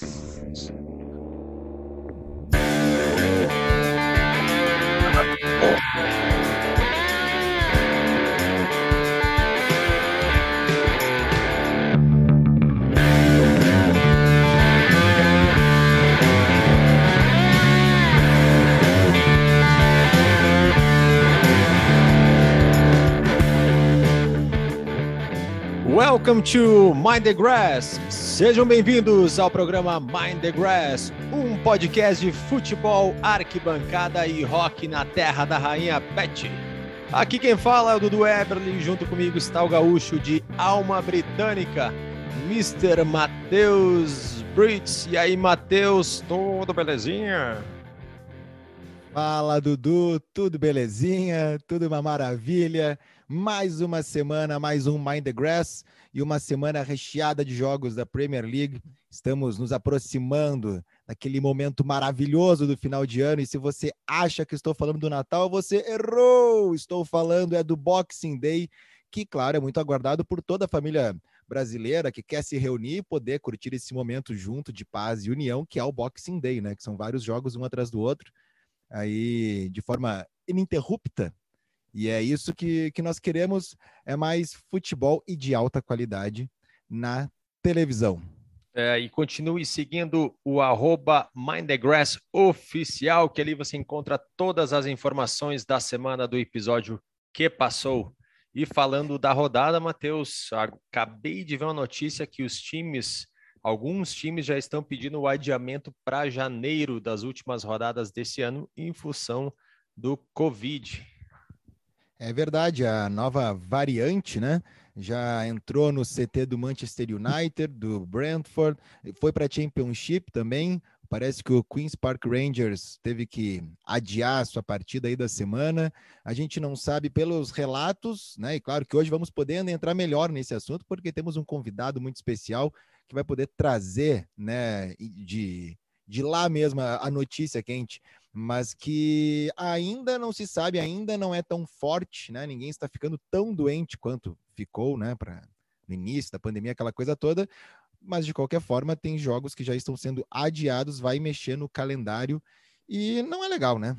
Thanks. Welcome to Mind the Grass. Sejam bem-vindos ao programa Mind the Grass, um podcast de futebol, arquibancada e rock na terra da rainha Pet. Aqui quem fala é o Dudu Eberly, junto comigo está o gaúcho de alma britânica, Mr. Matheus Brits. E aí, Matheus, tudo belezinha? Fala, Dudu, tudo belezinha? Tudo uma maravilha? Mais uma semana, mais um Mind the Grass e uma semana recheada de jogos da Premier League. Estamos nos aproximando daquele momento maravilhoso do final de ano. E se você acha que estou falando do Natal, você errou! Estou falando é do Boxing Day, que, claro, é muito aguardado por toda a família brasileira que quer se reunir e poder curtir esse momento junto de paz e união, que é o Boxing Day, né? Que são vários jogos um atrás do outro, aí de forma ininterrupta e é isso que, que nós queremos, é mais futebol e de alta qualidade na televisão. É, e continue seguindo o arroba Mindthegrass oficial, que ali você encontra todas as informações da semana do episódio que passou. E falando da rodada, Matheus, acabei de ver uma notícia que os times, alguns times já estão pedindo o adiamento para janeiro das últimas rodadas desse ano em função do Covid. É verdade, a nova variante, né? Já entrou no CT do Manchester United, do Brentford, foi para a Championship também. Parece que o Queen's Park Rangers teve que adiar sua partida aí da semana. A gente não sabe pelos relatos, né? E claro que hoje vamos poder entrar melhor nesse assunto, porque temos um convidado muito especial que vai poder trazer, né, de, de lá mesmo a notícia quente mas que ainda não se sabe, ainda não é tão forte, né? Ninguém está ficando tão doente quanto ficou, né? Para no início da pandemia, aquela coisa toda. Mas de qualquer forma, tem jogos que já estão sendo adiados, vai mexer no calendário e não é legal, né?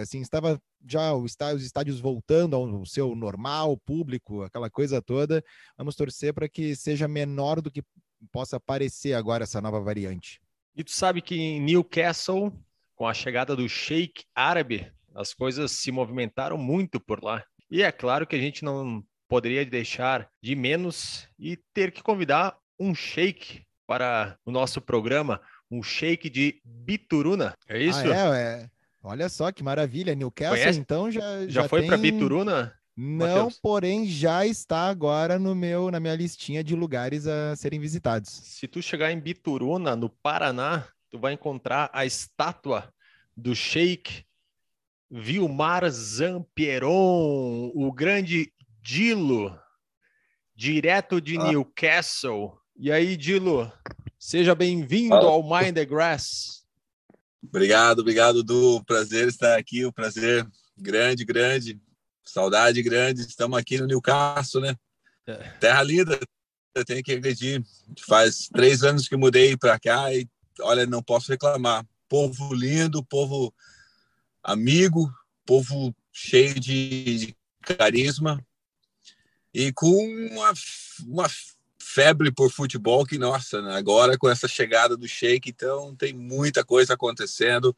Assim, estava já os estádios voltando ao seu normal, público, aquela coisa toda. Vamos torcer para que seja menor do que possa parecer agora essa nova variante. E tu sabe que em Newcastle com a chegada do Sheik árabe, as coisas se movimentaram muito por lá. E é claro que a gente não poderia deixar de menos e ter que convidar um sheik para o nosso programa, um sheik de Bituruna. É isso? Ah, é, é. Olha só que maravilha. Newcastle, Conhece? então, já. Já, já foi tem... para Bituruna? Não, Mateus. porém já está agora no meu na minha listinha de lugares a serem visitados. Se tu chegar em Bituruna, no Paraná, tu vai encontrar a estátua do Sheik Vilmar Zampieron, o grande Dilo, direto de ah. Newcastle. E aí, Dilo, seja bem-vindo ah. ao Mind the Grass. Obrigado, obrigado, Du. Prazer estar aqui, um prazer grande, grande. Saudade grande. Estamos aqui no Newcastle, né? É. Terra linda, eu tenho que acreditar. Faz três anos que mudei para cá e olha, não posso reclamar. Povo lindo, povo amigo, povo cheio de, de carisma e com uma, uma febre por futebol que, nossa, agora com essa chegada do Sheik, então tem muita coisa acontecendo.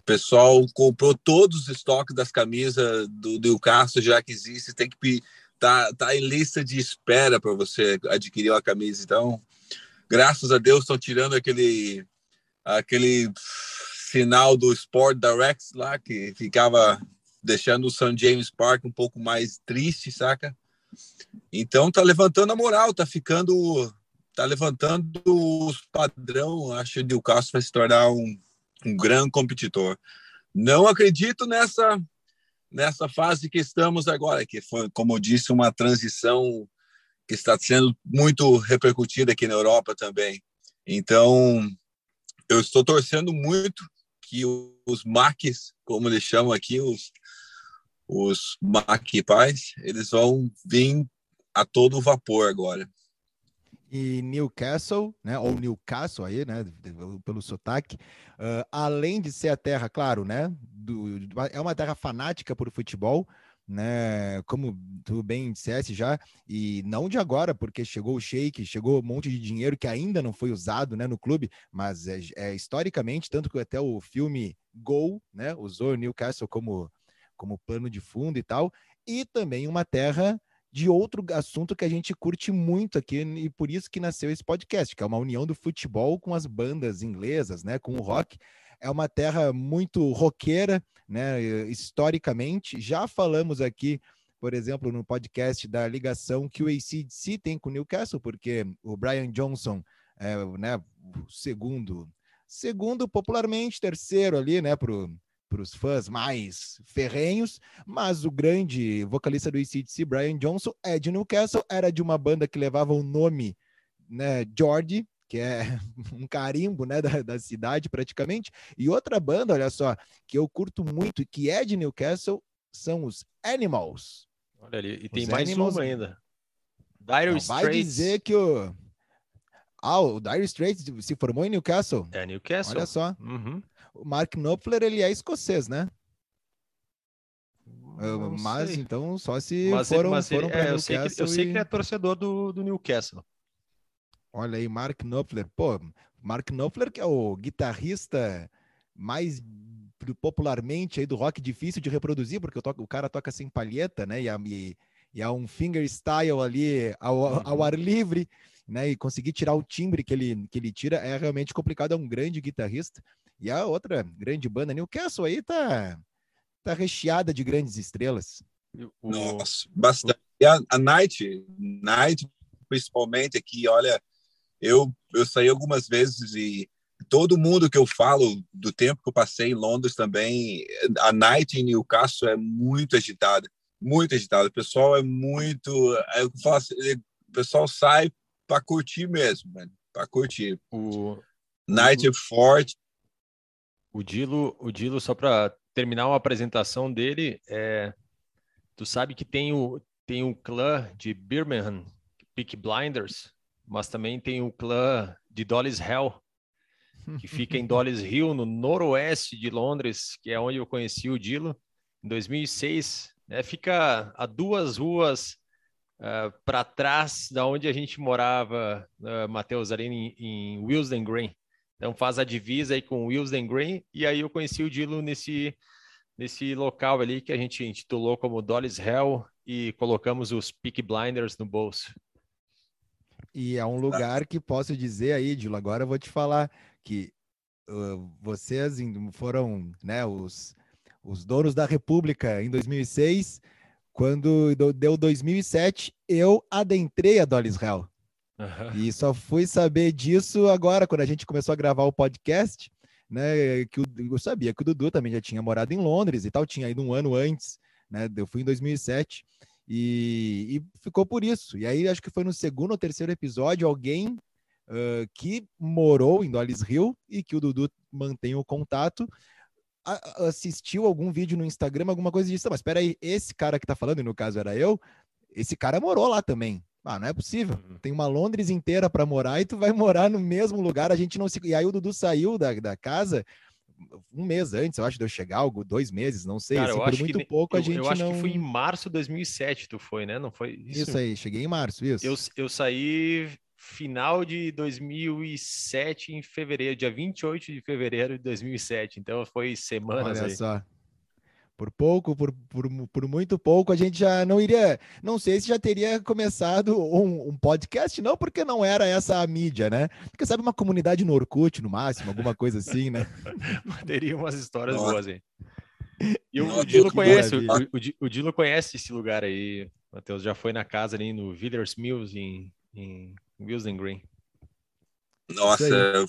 O pessoal comprou todos os estoques das camisas do Newcastle, já que existe, tem que tá, tá em lista de espera para você adquirir uma camisa. Então, graças a Deus estão tirando aquele aquele final do Sport Direct lá, que ficava deixando o St. James Park um pouco mais triste, saca? Então tá levantando a moral, tá ficando, tá levantando os padrão. Acho que o Newcastle vai se tornar um, um grande competidor. Não acredito nessa nessa fase que estamos agora, que foi, como eu disse, uma transição que está sendo muito repercutida aqui na Europa também. Então, eu estou torcendo muito que os maques, como eles chamam aqui, os, os maquipais, eles vão vir a todo vapor agora. e Newcastle, né, ou Newcastle aí, né, pelo sotaque, uh, além de ser a terra, claro, né, do, é uma terra fanática por futebol, né, como tu bem disseste já, e não de agora, porque chegou o Sheik, chegou um monte de dinheiro que ainda não foi usado, né, no clube, mas é, é historicamente, tanto que até o filme Gol, né, usou o Newcastle como, como plano de fundo e tal, e também uma terra de outro assunto que a gente curte muito aqui e por isso que nasceu esse podcast, que é uma união do futebol com as bandas inglesas, né, com o rock. É uma terra muito roqueira, né, historicamente. Já falamos aqui, por exemplo, no podcast da ligação que o ACDC tem com o Newcastle, porque o Brian Johnson é, né, o segundo, segundo popularmente, terceiro ali, né, pro para os fãs mais ferrenhos, mas o grande vocalista do ECDC, Brian Johnson, é de Newcastle, era de uma banda que levava o nome né, George, que é um carimbo né, da, da, cidade praticamente, e outra banda, olha só, que eu curto muito e que é de Newcastle, são os Animals. Olha ali, e tem os mais Animals... uma ainda. Dire Não, Straits. Vai dizer que o... Ah, o Dire Straits se formou em Newcastle? É, Newcastle. Olha só. Uhum. O Mark Knopfler, ele é escocês, né? Não mas sei. então só se mas foram, mas ele, foram é, eu sei, que, eu sei que ele é torcedor do, do Newcastle. Olha aí, Mark Knopfler. Pô, Mark Knopfler que é o guitarrista mais popularmente aí do rock difícil de reproduzir, porque o, o cara toca sem palheta, né? E, e, e há um fingerstyle ali ao, ao, ar livre, né? E conseguir tirar o timbre que ele, que ele tira é realmente complicado. É um grande guitarrista. E a outra grande banda, Newcastle, aí tá, tá recheada de grandes estrelas. Nossa, bastante. E a, a Night, Night, principalmente aqui, olha, eu, eu saí algumas vezes e todo mundo que eu falo do tempo que eu passei em Londres também, a Night em Newcastle é muito agitada, muito agitada. O pessoal é muito, eu falo assim, o pessoal sai para curtir mesmo, para curtir. O Night o... é forte, o Dilo, o Dilo só para terminar uma apresentação dele, é, tu sabe que tem o, tem o clã de Birmingham, Peak Blinders, mas também tem o clã de Dolly's Hell, que fica em Dolly's Hill, no noroeste de Londres, que é onde eu conheci o Dilo, em 2006. Né, fica a duas ruas uh, para trás da onde a gente morava, uh, Matheus, ali em, em Willesden Green. Então faz a divisa aí com o Wilson Green e aí eu conheci o Dilo nesse nesse local ali que a gente intitulou como Dolly's Hell e colocamos os Peak Blinders no bolso. E é um lugar que posso dizer aí, Dilo, agora eu vou te falar que uh, vocês foram, né, os os donos da República em 2006, quando deu 2007, eu adentrei a Dolly's Hell. Uhum. E só fui saber disso agora, quando a gente começou a gravar o podcast, né? Que eu sabia que o Dudu também já tinha morado em Londres e tal, tinha ido um ano antes, né? Eu fui em 2007 e, e ficou por isso. E aí, acho que foi no segundo ou terceiro episódio, alguém uh, que morou em Dollis Hill e que o Dudu mantém o contato assistiu algum vídeo no Instagram, alguma coisa disso. Mas espera aí, esse cara que tá falando, e no caso era eu, esse cara morou lá também. Ah, não é possível. Uhum. Tem uma Londres inteira para morar e tu vai morar no mesmo lugar. A gente não se. E aí o Dudu saiu da, da casa um mês antes, eu acho, de eu chegar, algo, dois meses, não sei. Cara, assim, eu acho muito que, pouco eu, a gente eu acho não... que foi em março de 2007 tu foi, né? Não foi isso? Isso aí, cheguei em março, isso. Eu, eu saí final de 2007 em fevereiro, dia 28 de fevereiro de 2007. Então foi semanas Olha aí. só. Por pouco, por, por, por, muito pouco, a gente já não iria. Não sei se já teria começado um, um, podcast, não, porque não era essa a mídia, né? Porque sabe, uma comunidade no Orkut, no máximo, alguma coisa assim, né? teria umas histórias Nossa. boas, hein? E o, o Dilo conhece, o, o, o, Dilo conhece esse lugar aí, Matheus. Já foi na casa ali no Villers Mills, em, em Wilson Green. Nossa,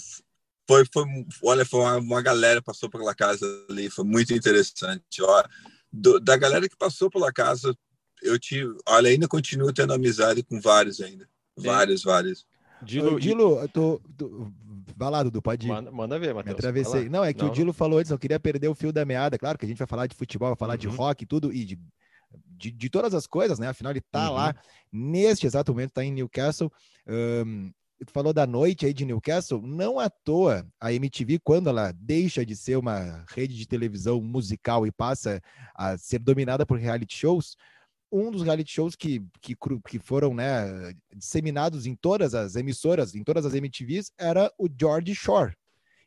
foi, foi, olha, foi uma, uma galera que passou pela casa ali, foi muito interessante. Ó, do, da galera que passou pela casa, eu tive, olha, ainda continuo tendo amizade com vários ainda, vários, Sim. vários. Dilo, Dilo tu, tu, vai lá, Dudu, pode ir. Manda, manda ver, Matheus. Me atravessei. Não, é que não. o Dilo falou antes, não queria perder o fio da meada. Claro que a gente vai falar de futebol, vai falar uhum. de rock e tudo, e de, de, de, todas as coisas, né? Afinal, ele tá uhum. lá, neste exato momento, tá em Newcastle. Um, tu falou da noite aí de Newcastle, não à toa a MTV, quando ela deixa de ser uma rede de televisão musical e passa a ser dominada por reality shows, um dos reality shows que, que, que foram né, disseminados em todas as emissoras, em todas as MTVs, era o George Shore.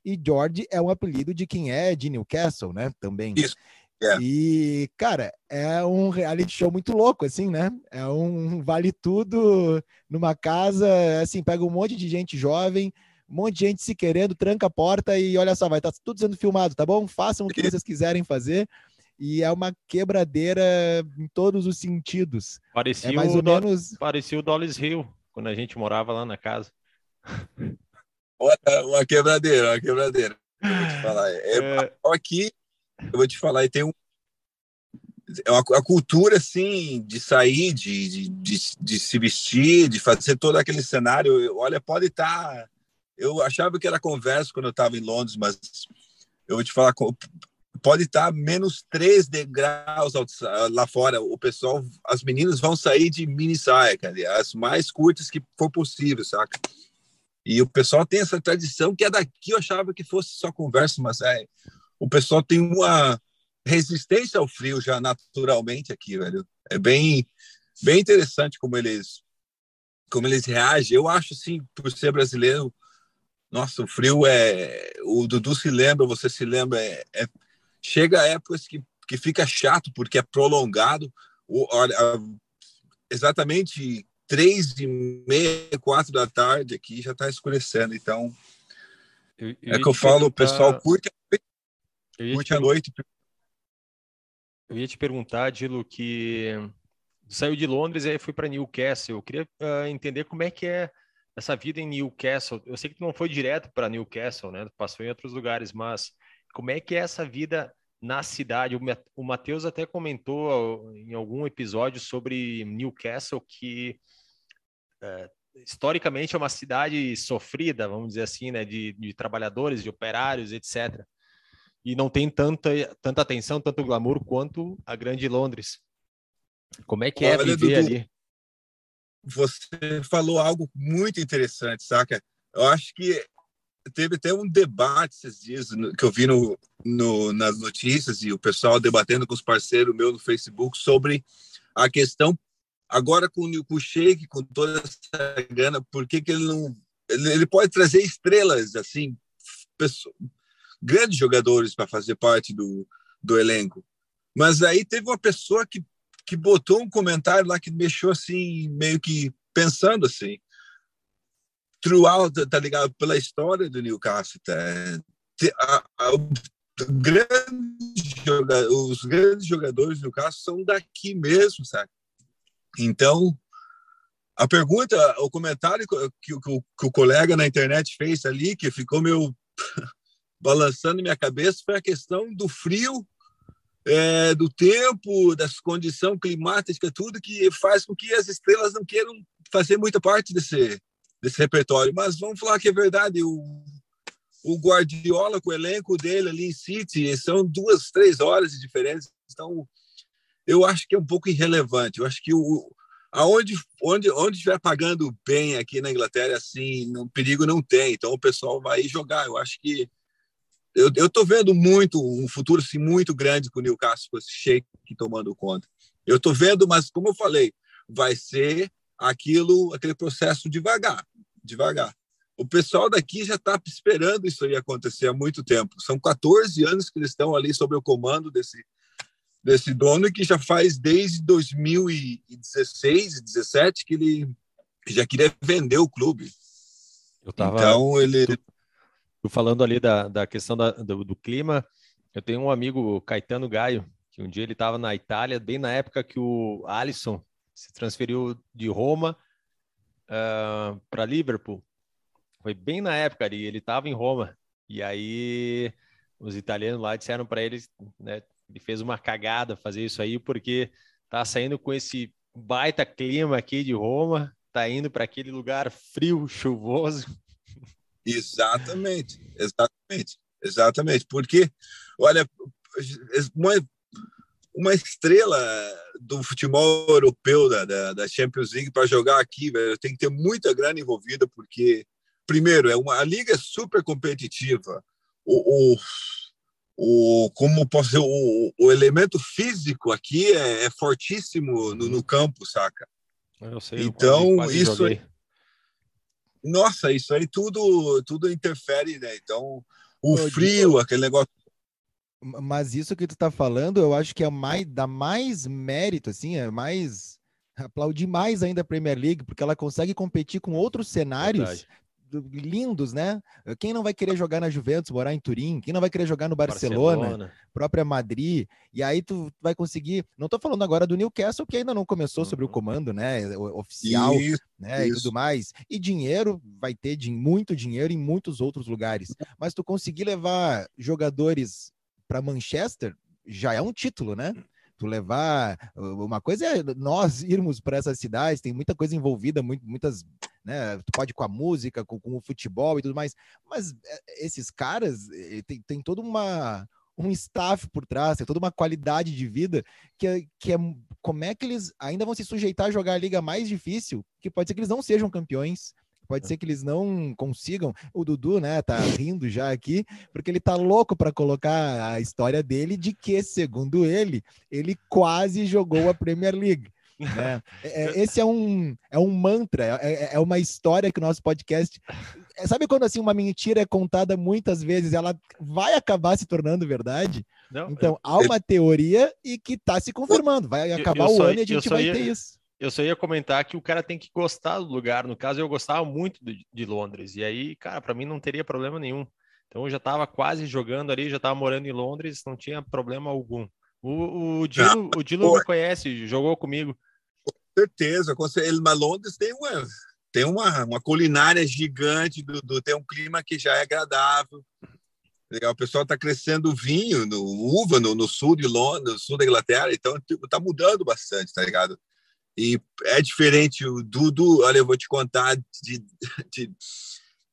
E George é um apelido de quem é de Newcastle, né? Também. Isso. Yeah. E, cara, é um reality show muito louco, assim, né? É um vale tudo numa casa, assim, pega um monte de gente jovem, um monte de gente se querendo, tranca a porta e olha só, vai estar tá tudo sendo filmado, tá bom? Façam o que vocês quiserem fazer. E é uma quebradeira em todos os sentidos. Parecia, é mais o, ou menos... parecia o Dollis Hill, quando a gente morava lá na casa. Uma, uma quebradeira, uma quebradeira. Eu vou te falar. É, é... Aqui eu vou te falar, e tem um, é a cultura assim de sair, de, de, de, de, se vestir, de fazer todo aquele cenário. Olha, pode estar. Tá, eu achava que era conversa quando eu estava em Londres, mas eu vou te falar, pode estar tá menos 3 degraus lá fora. O pessoal, as meninas vão sair de mini saia, cara, as mais curtas que for possível, saca? E o pessoal tem essa tradição que é daqui. Eu achava que fosse só conversa, mas é o pessoal tem uma resistência ao frio já naturalmente aqui, velho. É bem, bem interessante como eles, como eles reagem. Eu acho assim, por ser brasileiro, nossa, o frio é. O Dudu se lembra, você se lembra, é, é... chega a épocas que, que fica chato porque é prolongado. O, olha, exatamente três e meia, quatro da tarde aqui já está escurecendo. Então, eu, eu é que eu falo, o pessoal curte Curte a noite. Eu ia te perguntar, Dilo, que saiu de Londres e aí foi para Newcastle. Eu queria uh, entender como é que é essa vida em Newcastle. Eu sei que tu não foi direto para Newcastle, né? passou em outros lugares, mas como é que é essa vida na cidade? O Matheus até comentou em algum episódio sobre Newcastle que uh, historicamente é uma cidade sofrida, vamos dizer assim, né? De, de trabalhadores, de operários, etc e não tem tanta, tanta atenção, tanto glamour quanto a grande Londres. Como é que é Olha, viver Dudu, ali? Você falou algo muito interessante, saca? Eu acho que teve até um debate esses dias que eu vi no, no, nas notícias e o pessoal debatendo com os parceiros meus no Facebook sobre a questão agora com, com o Sheik, com toda essa grana, por que, que ele não ele, ele pode trazer estrelas assim, grandes jogadores para fazer parte do, do elenco. Mas aí teve uma pessoa que, que botou um comentário lá que mexeu assim, meio que pensando assim. Throughout, tá ligado? Pela história do Newcastle, tá? A, a, os grandes jogadores do Newcastle são daqui mesmo, sabe? Então, a pergunta, o comentário que, que, que, o, que, o, colega na internet fez ali, que ficou meio balançando minha cabeça foi a questão do frio, é, do tempo, das condições climáticas, tudo que faz com que as estrelas não queiram fazer muita parte desse, desse repertório. Mas vamos falar que é verdade, o, o Guardiola com o elenco dele ali em City são duas, três horas de diferença. Então, eu acho que é um pouco irrelevante. Eu acho que o, aonde onde onde estiver pagando bem aqui na Inglaterra assim não perigo não tem então o pessoal vai jogar eu acho que eu, eu tô vendo muito, um futuro assim, muito grande com o Newcastle, com esse Sheik tomando conta. Eu tô vendo, mas como eu falei, vai ser aquilo, aquele processo devagar, devagar. O pessoal daqui já está esperando isso aí acontecer há muito tempo. São 14 anos que eles estão ali sob o comando desse, desse dono e que já faz desde 2016, 17 que ele já queria vender o clube. Tava, então ele falando ali da, da questão da, do, do, clima, eu tenho um amigo, Caetano Gaio, que um dia ele estava na Itália, bem na época que o Alisson se transferiu de Roma uh, ah, para Liverpool. Foi bem na época ali, ele estava em Roma. E aí os italianos lá disseram para ele, né, ele fez uma cagada fazer isso aí, porque tá saindo com esse baita clima aqui de Roma, tá indo para aquele lugar frio, chuvoso, Exatamente, exatamente, exatamente. Porque, olha, uma, uma estrela do futebol europeu da, da, da Champions League para jogar aqui, velho. Tem que ter muita grana envolvida, porque, primeiro, é uma, a liga é super competitiva. O, o, o como posso dizer, o, o elemento físico aqui é, é fortíssimo no, no, campo, saca? Eu sei, então, eu isso. Aí, nossa, isso aí tudo, tudo interfere, né? Então, o frio, aquele negócio mas isso que tu tá falando, eu acho que é mais, dá mais mérito, assim, é mais aplaudir mais ainda a Premier League, porque ela consegue competir com outros cenários Verdade. Lindos, né? Quem não vai querer jogar na Juventus, morar em Turim? Quem não vai querer jogar no Barcelona, Barcelona. própria Madrid? E aí tu vai conseguir. Não tô falando agora do Newcastle, que ainda não começou uhum. sobre o uhum. comando, né? Oficial, isso, né? Isso. E tudo mais. E dinheiro, vai ter muito dinheiro em muitos outros lugares. Mas tu conseguir levar jogadores para Manchester já é um título, né? Tu levar uma coisa é nós irmos para essas cidades, tem muita coisa envolvida, muitas, né? Tu pode ir com a música, com, com o futebol e tudo mais, mas é, esses caras tem, tem toda uma um staff por trás, tem toda uma qualidade de vida que é, que é como é que eles ainda vão se sujeitar a jogar a liga mais difícil, que pode ser que eles não sejam campeões, Pode ser que eles não consigam. O Dudu, né, tá rindo já aqui, porque ele tá louco para colocar a história dele de que, segundo ele, ele quase jogou a Premier League. Né? É, é, esse é um, é um mantra, é, é, é uma história que o nosso podcast. É, sabe quando assim uma mentira é contada muitas vezes, ela vai acabar se tornando verdade? Não, então, eu, há uma teoria e que está se confirmando. Vai acabar eu, eu o ano e a gente vai ia, ter isso eu só ia comentar que o cara tem que gostar do lugar. No caso, eu gostava muito de, de Londres. E aí, cara, para mim não teria problema nenhum. Então eu já estava quase jogando ali, já estava morando em Londres, não tinha problema algum. O, o Dilo, o Dilo me conhece, jogou comigo. Com certeza, certeza. Mas Londres tem uma, tem uma, uma culinária gigante, do, do, tem um clima que já é agradável. Legal, o pessoal está crescendo vinho, no, uva no, no, sul de Londres, no sul da Inglaterra, então tipo, tá mudando bastante, tá ligado? E é diferente. O Dudu, olha, eu vou te contar de, de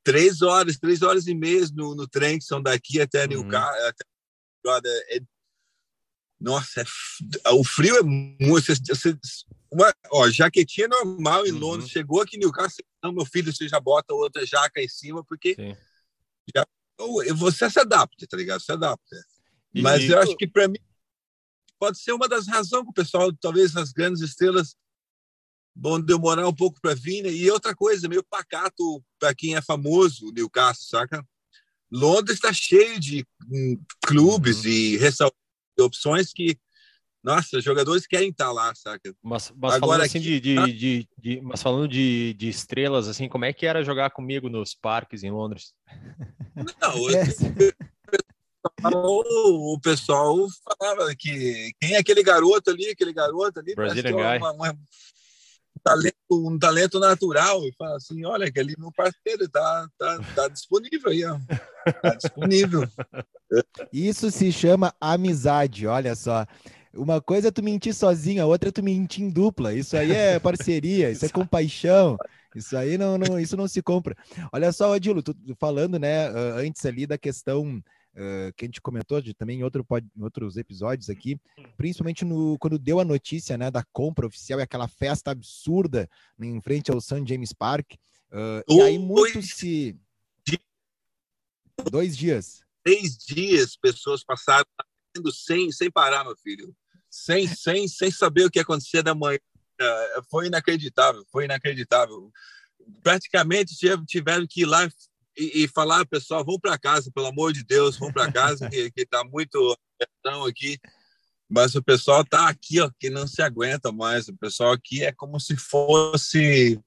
três horas, três horas e meia no, no trem que são daqui até uhum. Newcastle. Até, é, nossa, é, o frio é muito. Você, uma, ó, jaquetinha normal em uhum. Londres, chegou aqui em Newcastle, não, meu filho, você já bota outra jaca em cima, porque já, você se adapta, tá ligado? Se adapta. E, Mas eu acho que para mim pode ser uma das razões que o pessoal, talvez as grandes estrelas, vão demorar um pouco para vir, né? E outra coisa, meio pacato para quem é famoso, Newcastle, saca? Londres está cheio de um, clubes uhum. e opções que, nossa, jogadores querem estar tá lá, saca? Mas, mas Agora, falando assim aqui, de, de, de, de, mas falando de, de estrelas, assim, como é que era jogar comigo nos parques em Londres? Não, é. o, pessoal falava que quem é aquele garoto ali, aquele garoto ali, Brazilian guy. Uma, uma, talento, um talento natural e fala assim, olha, que ali meu parceiro está tá, tá disponível aí, ó. Tá disponível. Isso se chama amizade, olha só. Uma coisa é tu mentir sozinho, a outra é tu mentir em dupla. Isso aí é parceria, isso é compaixão. Isso aí não, não, isso não se compra. Olha só, Adilo, tu falando, né, antes ali da questão uh, que a gente comentou de, também em, outro, em outros episódios aqui, principalmente no, quando deu a notícia né, da compra oficial e aquela festa absurda em frente ao St. James Park. Uh, e aí muitos se. Dois dias. Três dias, pessoas passaram sem, sem parar, meu filho. Sem, sem, sem saber o que ia acontecer da manhã. Foi inacreditável, foi inacreditável. Praticamente tiveram que ir lá e, e falar, pessoal, vão para casa, pelo amor de Deus, vão para casa, que está muito aqui. Mas o pessoal está aqui, ó, que não se aguenta mais. O pessoal aqui é como se fosse.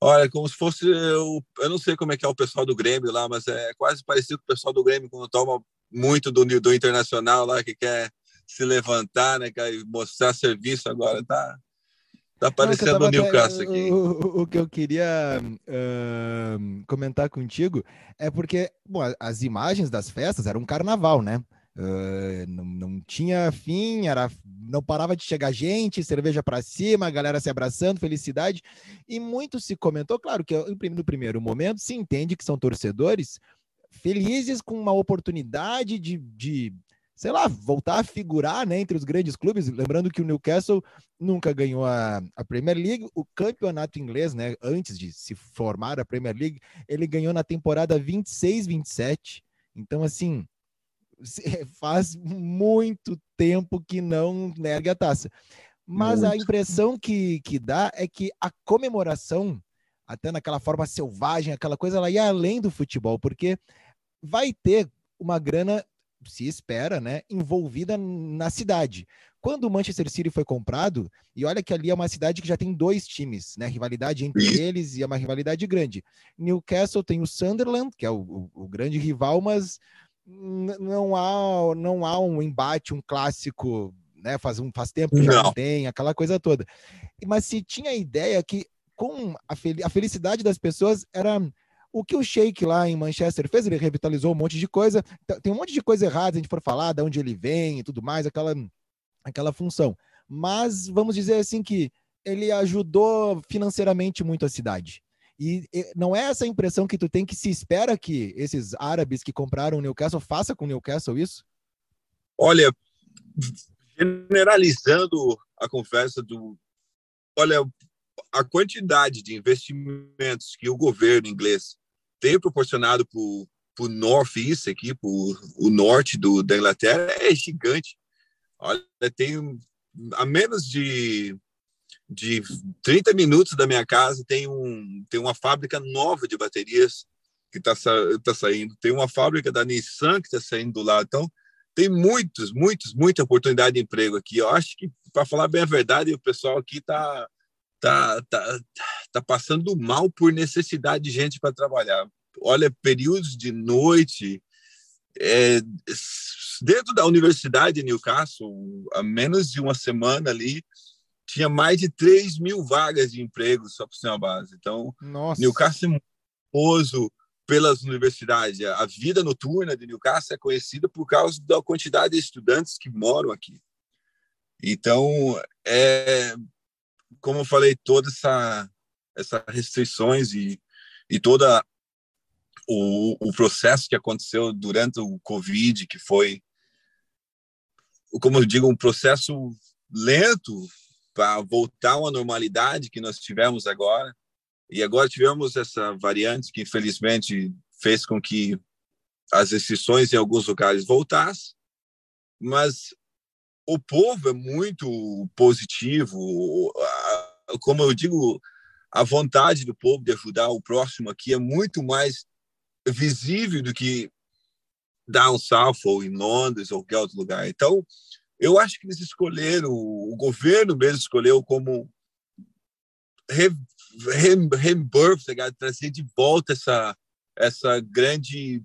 Olha, como se fosse. Eu, eu não sei como é que é o pessoal do Grêmio lá, mas é quase parecido com o pessoal do Grêmio quando toma muito do, do internacional lá, que quer se levantar, né, quer mostrar serviço agora. Tá, Tá aparecendo o Newcastle aqui. O, o, que eu queria uh, comentar contigo é porque bom, as imagens das festas eram um carnaval, né? Uh, não, não, tinha fim, era, não parava de chegar gente, cerveja para cima, a galera se abraçando, felicidade. E muito se comentou, claro que no primeiro momento se entende que são torcedores felizes com uma oportunidade de, de sei lá, voltar a figurar né, entre os grandes clubes. Lembrando que o Newcastle nunca ganhou a, a Premier League, o campeonato inglês, né, antes de se formar a Premier League, ele ganhou na temporada 26-27. Então, assim, faz muito tempo que não nega a taça. Mas muito. a impressão que, que dá é que a comemoração, até naquela forma selvagem, aquela coisa, ela ia além do futebol, porque vai ter uma grana se espera, né, envolvida na cidade. Quando o Manchester City foi comprado, e olha que ali é uma cidade que já tem dois times, né, rivalidade entre eles e é uma rivalidade grande. Newcastle tem o Sunderland, que é o, o, o grande rival, mas não há não há um embate, um clássico, né, faz um faz tempo que já não tem aquela coisa toda. Mas se tinha a ideia que com a, fel a felicidade das pessoas era o que o Sheik lá em Manchester fez, ele revitalizou um monte de coisa. Tem um monte de coisa errada, se a gente for falar de onde ele vem e tudo mais, aquela, aquela função. Mas vamos dizer assim que ele ajudou financeiramente muito a cidade. E, e não é essa impressão que tu tem que se espera que esses árabes que compraram o Newcastle faça com o Newcastle isso? Olha, generalizando a conversa do. Olha, a quantidade de investimentos que o governo inglês tem proporcionado para o Northeast aqui, para o norte do, da Inglaterra, é gigante. Olha, tem a menos de, de 30 minutos da minha casa tem, um, tem uma fábrica nova de baterias que está tá saindo, tem uma fábrica da Nissan que está saindo do lado. Então, tem muitos, muitos, muita oportunidade de emprego aqui. Eu acho que, para falar bem a verdade, o pessoal aqui está tá, tá, tá passando mal por necessidade de gente para trabalhar. Olha, períodos de noite. É, dentro da Universidade de Newcastle, há menos de uma semana ali, tinha mais de 3 mil vagas de emprego só para ser uma base. Então, Nossa. Newcastle é famoso pelas universidades. A vida noturna de Newcastle é conhecida por causa da quantidade de estudantes que moram aqui. Então, é, como eu falei, toda essa essas restrições e, e toda o, o processo que aconteceu durante o Covid, que foi, como eu digo, um processo lento para voltar uma normalidade que nós tivemos agora. E agora tivemos essa variante que, infelizmente, fez com que as restrições em alguns lugares voltassem, mas o povo é muito positivo. Como eu digo, a vontade do povo de ajudar o próximo aqui é muito mais visível do que down south ou em Londres ou qualquer outro lugar. Então, eu acho que eles escolheram, o governo mesmo escolheu como rebirth, tá trazer de volta essa essa grande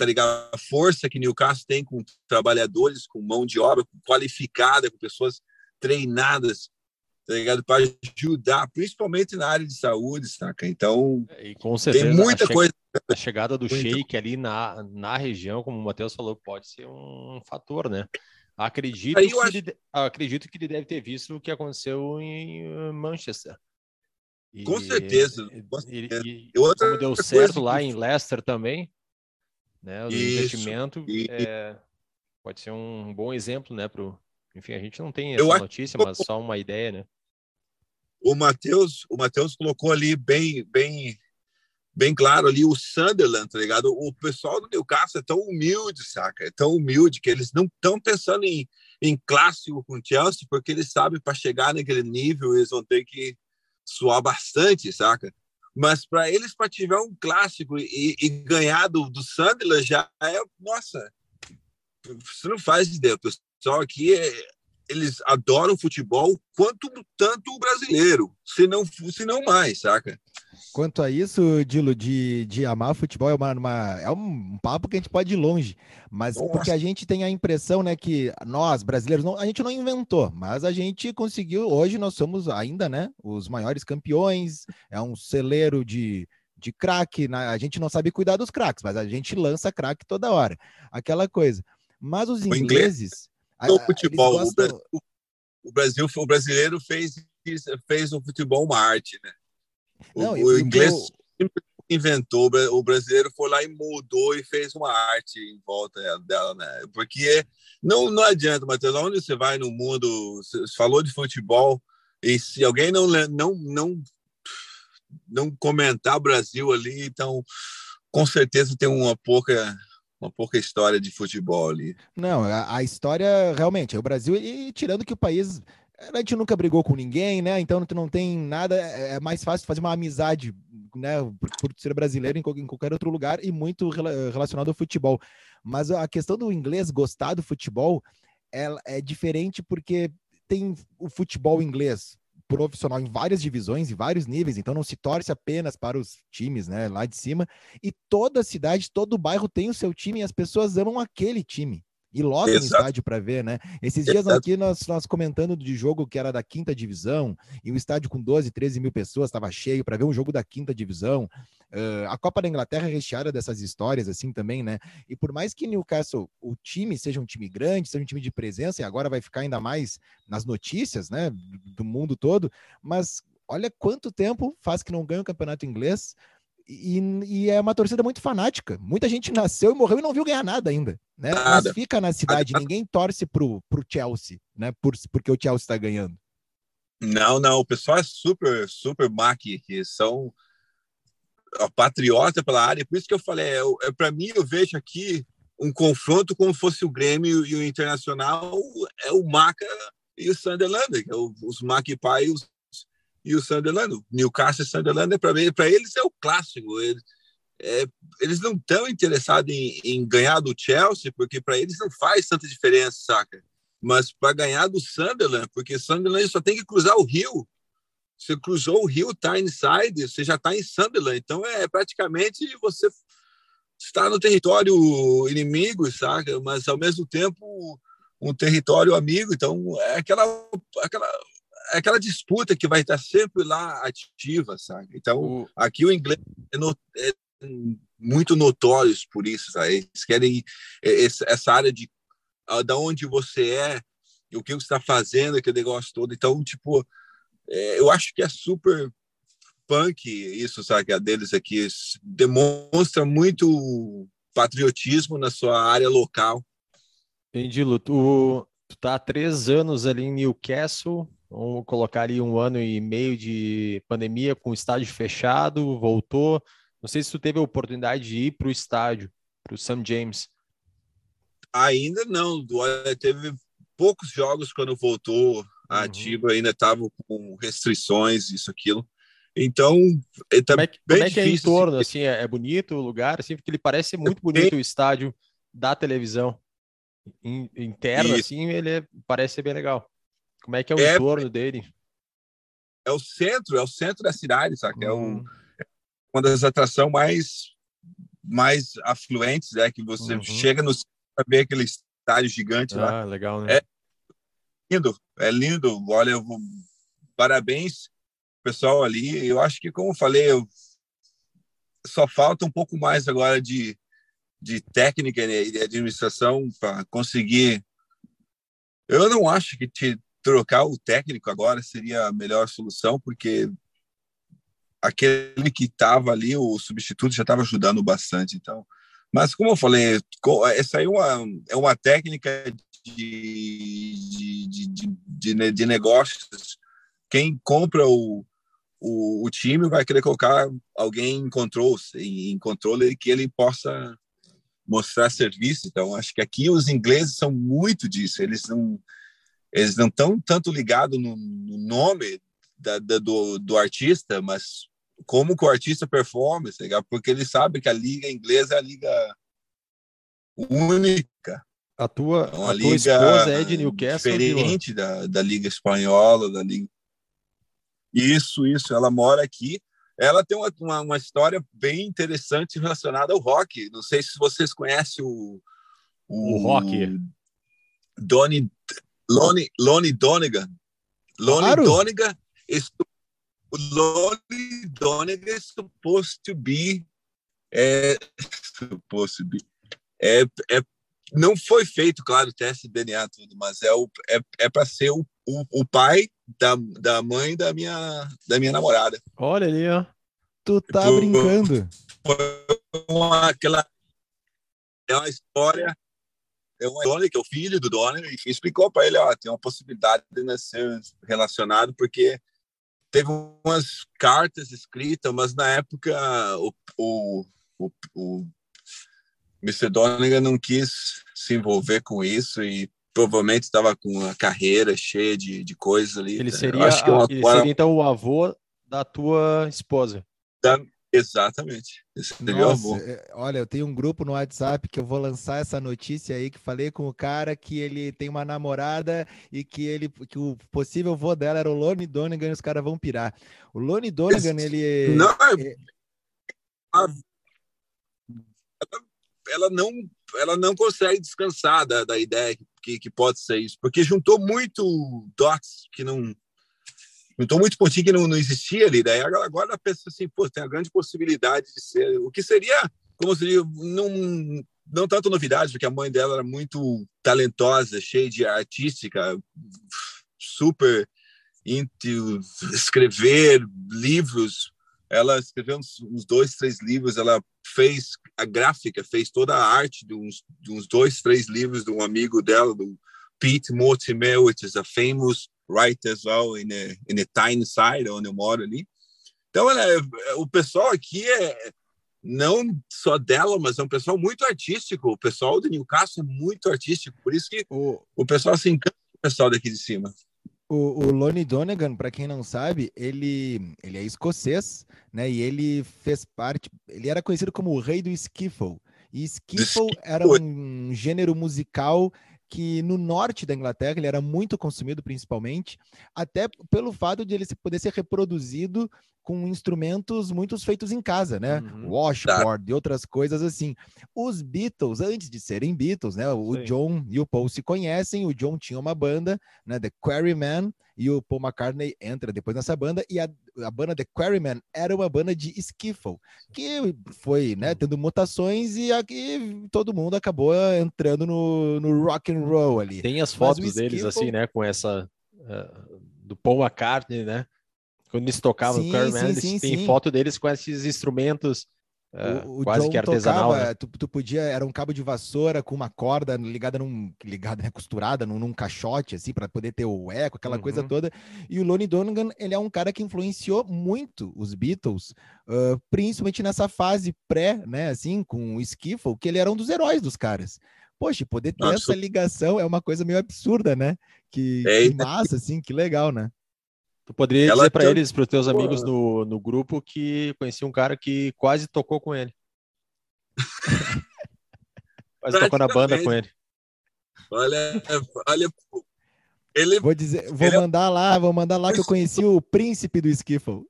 tá ligado? A força que Newcastle tem com trabalhadores, com mão de obra qualificada, com pessoas treinadas, tá ligado? Para ajudar, principalmente na área de saúde, saca? Então, é, e com certeza, tem muita a coisa. A chegada do Sheik ali na, na região, como o Matheus falou, pode ser um fator, né? Acredito, que acho... ele, acredito que ele deve ter visto o que aconteceu em Manchester. E, com certeza. Com certeza. E, e, como deu certo lá que... em Leicester também, né? O investimento e... é, pode ser um bom exemplo, né? Pro, enfim, a gente não tem essa Eu notícia, acho... mas só uma ideia, né? O Matheus, o Matheus colocou ali bem, bem, bem claro ali o Sunderland, tá ligado? O pessoal do Newcastle é tão humilde, saca? É tão humilde que eles não estão pensando em, em clássico com o Chelsea, porque eles sabem para chegar naquele nível eles vão ter que suar bastante, saca? Mas para eles, para tiver um clássico e, e, ganhar do, do Sunderland, já é. Nossa, você não faz ideia. O pessoal aqui, é, eles adoram futebol quanto tanto o brasileiro, se não, se não mais, saca? Quanto a isso, Dilo, de, de amar futebol, é, uma, uma, é um papo que a gente pode ir longe. Mas Nossa. porque a gente tem a impressão, né, que nós, brasileiros, não, a gente não inventou, mas a gente conseguiu. Hoje nós somos ainda, né, os maiores campeões, é um celeiro de, de craque. Né? A gente não sabe cuidar dos craques, mas a gente lança craque toda hora. Aquela coisa. Mas os ingleses. O futebol. Gostam... O, Brasil, o brasileiro fez, fez o futebol uma arte, né? Não, o, o inglês. inventou, o brasileiro foi lá e mudou e fez uma arte em volta dela, né? Porque não, não adianta, Matheus, onde você vai no mundo, você falou de futebol, e se alguém não, não, não, não comentar o Brasil ali, então com certeza tem uma pouca uma pouca história de futebol ali. Não, a, a história realmente é o Brasil e tirando que o país a gente nunca brigou com ninguém, né? Então não tem nada, é, é mais fácil fazer uma amizade, né? Por, por ser brasileiro em, em, qualquer outro lugar e muito relacionado ao futebol. Mas a questão do inglês gostar do futebol é, é diferente porque tem o futebol inglês profissional em várias divisões e vários níveis, então não se torce apenas para os times, né, lá de cima. E toda cidade, todo bairro tem o seu time e as pessoas amam aquele time e lotam no estádio para ver, né? Esses dias Exato. aqui nós, nós comentando de jogo que era da quinta divisão, e o estádio com 12, 13 mil pessoas estava cheio para ver um jogo da quinta divisão. Uh, a Copa da Inglaterra é recheada dessas histórias assim também, né? E por mais que Newcastle, o time seja um time grande, seja um time de presença, e agora vai ficar ainda mais nas notícias, né? Do mundo todo, mas olha quanto tempo faz que não ganha o campeonato inglês. E, e, é uma torcida muito fanática. Muita gente nasceu e morreu e não viu ganhar nada ainda, né? Nada. Mas fica na cidade, ninguém torce pro, pro Chelsea, né? Por, porque o Chelsea está ganhando. Não, não, o pessoal é super, super maqui, que são patriota pela área, por isso que eu falei, é, é para mim eu vejo aqui um confronto como fosse o Grêmio e o Internacional, é o Maca e o Sunderland, que é os Maquipai e os e o Sunderland, Newcastle e Sunderland, para eles é o clássico. Eles, é, eles não estão interessados em, em, ganhar do Chelsea, porque para eles não faz tanta diferença, saca? Mas para ganhar do Sunderland, porque Sunderland só tem que cruzar o rio. Você cruzou o rio, tá inside, você já está em Sunderland. Então é praticamente você está no território inimigo, saca? Mas ao mesmo tempo um território amigo. Então é aquela aquela aquela disputa que vai estar sempre lá ativa, sabe? Então, o... aqui o inglês é, no, é muito notório por isso, sabe? Eles querem é, essa área de da onde você é, e o que você está fazendo, aquele negócio todo. Então, tipo, é, eu acho que é super punk isso, sabe? A deles aqui demonstra muito patriotismo na sua área local. Entendi, Lu. Tu, tu tá há três anos ali em Newcastle, Vamos colocar ali um ano e meio de pandemia com o estádio fechado, voltou. Não sei se tu teve a oportunidade de ir para o estádio, para o St. James. Ainda não. Teve poucos jogos quando voltou a uhum. ainda estava com restrições, isso, aquilo. Então, é, tá como é que, como é, que é em torno? Assim, é, é, bonito o lugar? Assim, porque ele parece muito bonito o estádio da televisão. interno, isso. assim, ele é, parece ser bem legal. Como é que é o é, entorno dele? É o centro, é o centro da cidade, sabe? É um, hum. uma das atrações mais mais afluentes, é que você uhum. chega no para ver aquele estádio gigante ah, lá. legal, né? É lindo, é lindo. Olha, eu, parabéns pessoal ali. Eu acho que, como eu falei, eu, só falta um pouco mais agora de, de técnica né, e de administração para conseguir. Eu não acho que te, trocar o técnico agora seria a melhor solução, porque aquele que estava ali, o substituto, já estava ajudando bastante. Então, mas como eu falei, essa aí é uma, é uma técnica de, de, de, de, de negócios. Quem compra o, o, o, time vai querer colocar alguém em controle, em controle que ele possa mostrar serviço. Então, acho que aqui os ingleses são muito disso. Eles não eles não estão tanto ligados no, no nome da, da, do, do artista, mas como que o artista performa, tá porque ele sabe que a liga inglesa é a liga única. A tua, então, a, a tua esposa é de Newcastle? Diferente da, da liga espanhola, da liga... Isso, isso. Ela mora aqui. Ela tem uma, uma, uma história bem interessante relacionada ao rock. Não sei se vocês conhecem o... O, o rock. Donnie Lonnie, Lonnie Donegan. Lonnie claro. Donegan is Lonnie Donegan is supposed to be é supposed to be é, é não foi feito, claro, o teste de DNA tudo, mas é o é, é para ser o, o, o, pai da, da mãe da minha da minha namorada. Olha ali, ó. Tu tá foi, brincando. Foi uma, aquela. É uma história. É uma história que é o filho do Donner e explicou para ele: ó, tem uma possibilidade de ser relacionado, porque teve umas cartas escritas, mas na época o, o, o, o Mr. Donegan não quis se envolver com isso e provavelmente estava com a carreira cheia de, de coisas ali. Ele seria, acho que é uma, ele seria então o avô da tua esposa. Da, exatamente. Nossa, é, olha, eu tenho um grupo no WhatsApp que eu vou lançar essa notícia aí que falei com o cara que ele tem uma namorada e que ele que o possível avô dela era o Lone Donegan e os caras vão pirar. O Lone Donegan, ele Não, é... ela não ela não consegue descansar da, da ideia que, que pode ser isso, porque juntou muito dots que não juntou muito pontinho que não, não existia ali, daí agora pensa assim, pô, tem a grande possibilidade de ser, o que seria, como seria, não, não tanto novidade, porque a mãe dela era muito talentosa, cheia de artística, super into escrever livros, ela escreveu uns, uns, dois, três livros, ela fez a gráfica, fez toda a arte de uns, de uns dois, três livros de um amigo dela, do Pete Mortimer, which is a famous writer as well in a, in a tiny side, onde eu moro ali. Então, ela, o pessoal aqui é não só dela, mas é um pessoal muito artístico. O pessoal do Newcastle é muito artístico, por isso que o, o pessoal se encanta com o pessoal daqui de cima. O, o Lonnie Donegan, para quem não sabe, ele, ele é escocês, né? E ele fez parte, ele era conhecido como o rei do skiffle. E skiffle era um gênero musical que no norte da Inglaterra ele era muito consumido, principalmente, até pelo fato de ele poder ser reproduzido com instrumentos muitos feitos em casa, né? Uhum. Washboard tá. e outras coisas assim. Os Beatles, antes de serem Beatles, né? O Sim. John e o Paul se conhecem. O John tinha uma banda, né? The Quarrymen, e o Paul McCartney entra depois nessa banda. E a, a banda The Quarrymen era uma banda de skiffle, que foi, né? Tendo mutações e aqui todo mundo acabou entrando no, no rock and roll ali. Tem as fotos deles assim, né? Com essa uh, do Paul McCartney, né? Quando eles tocavam sim, eles sim, tem sim. foto deles com esses instrumentos uh, o, o quase John que artesanal. Tocava, né? tu, tu, podia, era um cabo de vassoura com uma corda ligada num, ligada, né, costurada num, num caixote, assim, para poder ter o eco, aquela uhum. coisa toda. E o Lonnie Donegan, ele é um cara que influenciou muito os Beatles, uh, principalmente nessa fase pré, né, assim, com o Skiffle, que ele era um dos heróis dos caras. Poxa, poder ter Nossa. essa ligação é uma coisa meio absurda, né? Que, que massa, assim, que legal, né? Tu poderia ela dizer para eles, para os teus amigos no, no grupo, que conheci um cara que quase tocou com ele. quase tocou na banda com ele. Olha, olha, ele. Vou dizer, vou é mandar é... lá, vou mandar lá que eu conheci o príncipe do skiffle.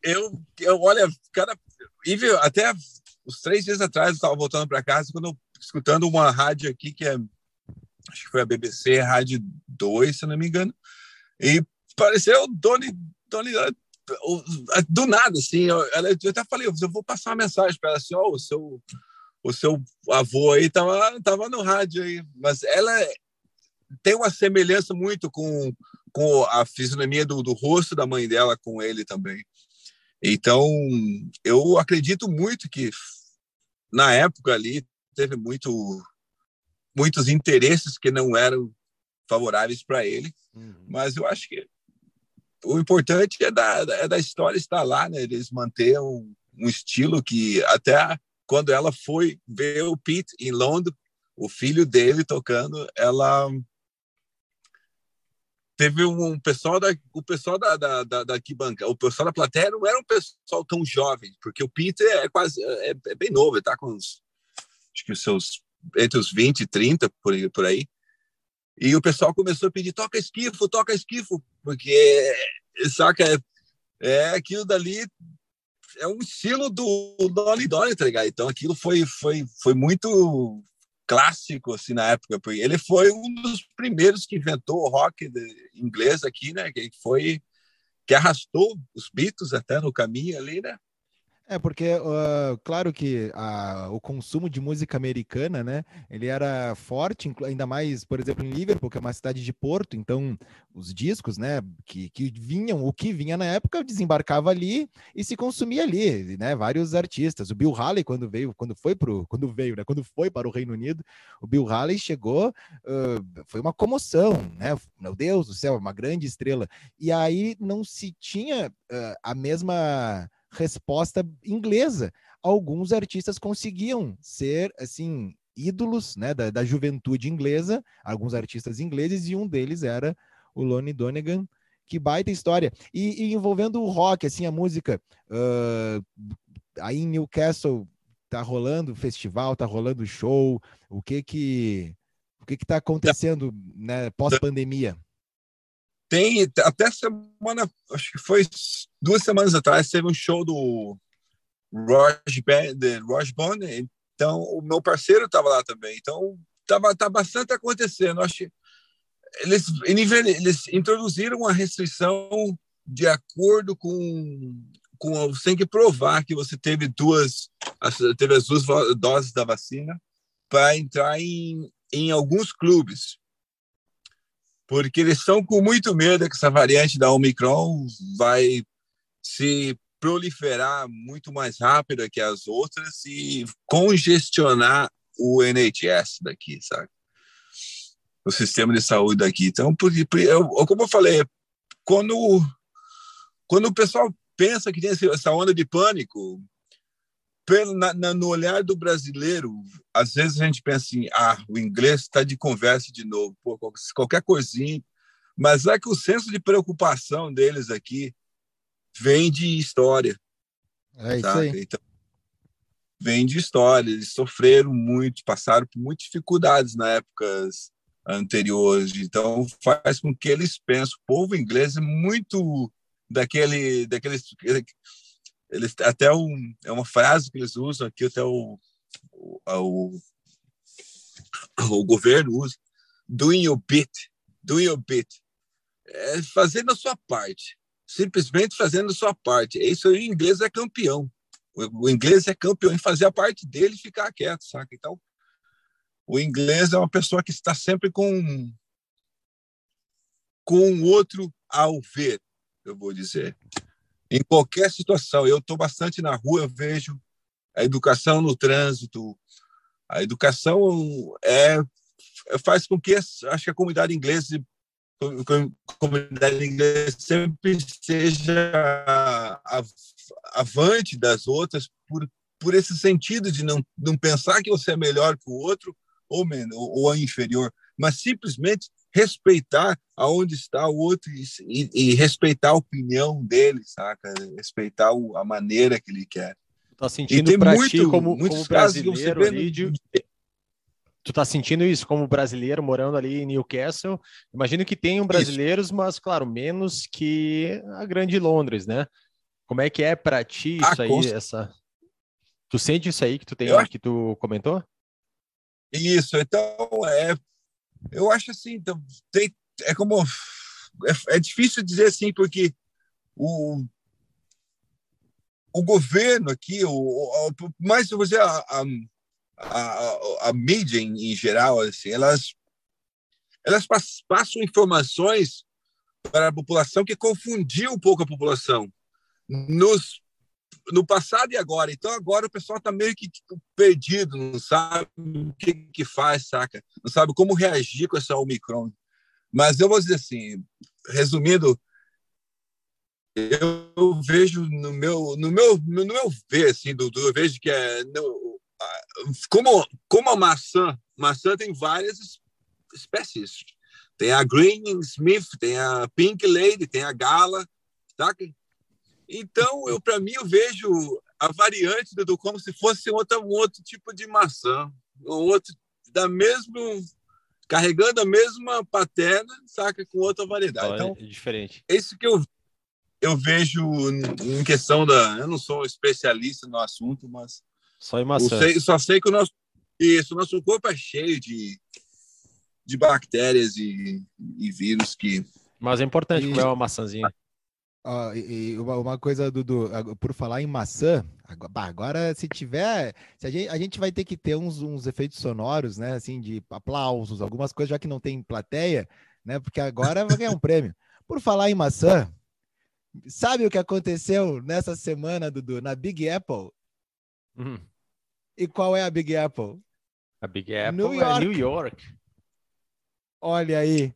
Eu, eu olha, cara, até os três dias atrás eu estava voltando para casa quando eu, escutando uma rádio aqui que é, acho que foi a BBC Rádio 2, se não me engano, e pareceu Doni, Doni do nada, assim. Eu, eu até falei, eu vou passar uma mensagem para ela assim, ó, oh, o seu o seu avô aí tava, tava no rádio aí, mas ela tem uma semelhança muito com, com a fisionomia do, do rosto da mãe dela com ele também. Então, eu acredito muito que na época ali teve muito muitos interesses que não eram favoráveis para ele, uhum. mas eu acho que o importante é da, é da história estar lá, né? Eles manter um, um estilo que até quando ela foi ver o Pete em Londres, o filho dele tocando, ela teve um pessoal da o pessoal da da, da, da o pessoal da plateia não era um pessoal tão jovem, porque o Peter é quase é, é bem novo, ele tá com uns acho que os seus entre os 20 e 30 por por aí. E o pessoal começou a pedir: toca esquifo, toca esquifo, porque, saca, é, é aquilo dali, é um estilo do Dolly Dolly, tá ligado? Então aquilo foi, foi, foi muito clássico assim na época, porque ele foi um dos primeiros que inventou o rock inglês aqui, né? Que foi que arrastou os Beatles até no caminho ali, né? É, porque, uh, claro que a, o consumo de música americana, né, ele era forte, ainda mais, por exemplo, em Liverpool, que é uma cidade de porto, então os discos, né, que, que vinham, o que vinha na época, desembarcava ali e se consumia ali, né, vários artistas. O Bill Haley, quando veio, quando foi pro, quando veio, né, quando foi para o Reino Unido, o Bill Haley chegou, uh, foi uma comoção, né, meu Deus do céu, uma grande estrela. E aí não se tinha uh, a mesma resposta inglesa. Alguns artistas conseguiam ser, assim, ídolos né, da, da juventude inglesa, alguns artistas ingleses, e um deles era o Lonnie Donegan, que baita história. E, e, envolvendo o rock, assim, a música. Uh, aí em Newcastle tá rolando festival, tá rolando show. O que que o que que tá acontecendo, né, pós-pandemia? Tem até semana, acho que foi duas semanas atrás, teve um show do Roger Roger Bond, então o meu parceiro estava lá também. Então tava tá bastante acontecendo. Acho eles eles introduziram uma restrição de acordo com com você tem que provar que você teve duas teve as duas doses da vacina para entrar em, em alguns clubes porque eles estão com muito medo que essa variante da Omicron vai se proliferar muito mais rápido que as outras e congestionar o NHS daqui, sabe? O sistema de saúde daqui. Então, por, por, eu, como eu falei, quando, quando o pessoal pensa que tem essa onda de pânico, pelo, na, na, no olhar do brasileiro, às vezes a gente pensa assim, ah, o inglês está de conversa de novo, pô, qualquer coisinha. Mas é que o senso de preocupação deles aqui vem de história. É isso aí. Então, vem de história. Eles sofreram muito, passaram por muitas dificuldades na épocas anteriores. Então, faz com que eles pensem. O povo inglês é muito daquele, daqueles eles até um, é uma frase que eles usam aqui até o, o, o governo usa doing your bit doing your bit. É fazendo a sua parte simplesmente fazendo a sua parte. Isso aí, o inglês é campeão. O, o inglês é campeão em fazer a parte dele e ficar quieto saca? Então o inglês é uma pessoa que está sempre com com o outro ao ver eu vou dizer em qualquer situação. Eu estou bastante na rua, eu vejo a educação no trânsito. A educação é faz com que acho que a comunidade inglesa comunidade inglesa sempre seja avante das outras por por esse sentido de não não pensar que você é melhor que o outro ou ou, ou inferior, mas simplesmente respeitar aonde está o outro e, e, respeitar a opinião dele, saca? Respeitar o, a maneira que ele quer. Tá sentindo para ti como, como brasileiro ali de... Tu tá sentindo isso como brasileiro morando ali em Newcastle? Imagino que tenham brasileiros, isso. mas claro, menos que a grande Londres, né? Como é que é para ti ah, isso aí, essa Tu sente isso aí que tu tem, Eu... que tu comentou? Isso, então é eu acho assim, então, tem, é como. É, é difícil dizer assim, porque o, o governo aqui, o, o, mais você a, a, a, a mídia em, em, geral, assim, elas, elas passam informações para a população que confundiu um pouco a população. Nos no passado e agora. Então agora o pessoal está meio que tipo, perdido, não sabe o que, que faz, saca? Não sabe como reagir com essa Omicron. Mas eu vou dizer assim, resumindo, eu vejo no meu no meu no meu ver assim, Dudu, eu vejo que é no, como como a maçã, maçã tem várias espécies. Tem a Green Smith, tem a Pink Lady, tem a Gala, saca? Então, eu para mim, eu vejo a variante do como se fosse outra, um outro tipo de maçã, um outro da mesmo carregando a mesma paterna, saca com outra variedade. então, é diferente. É isso que eu eu vejo em questão da, eu não sou especialista no assunto, mas só em maçã. Sei, só sei que o nosso isso, o nosso corpo é cheio de de bactérias e, e vírus que mas é importante e... comer uma maçãzinha Uh, e, uma coisa, Dudu, por falar em maçã, agora se tiver, se a, gente, a gente vai ter que ter uns, uns efeitos sonoros, né, assim, de aplausos, algumas coisas, já que não tem plateia, né, porque agora vai ganhar um prêmio. Por falar em maçã, sabe o que aconteceu nessa semana, Dudu, na Big Apple? Uhum. E qual é a Big Apple? A Big Apple New York. é New York. Olha aí,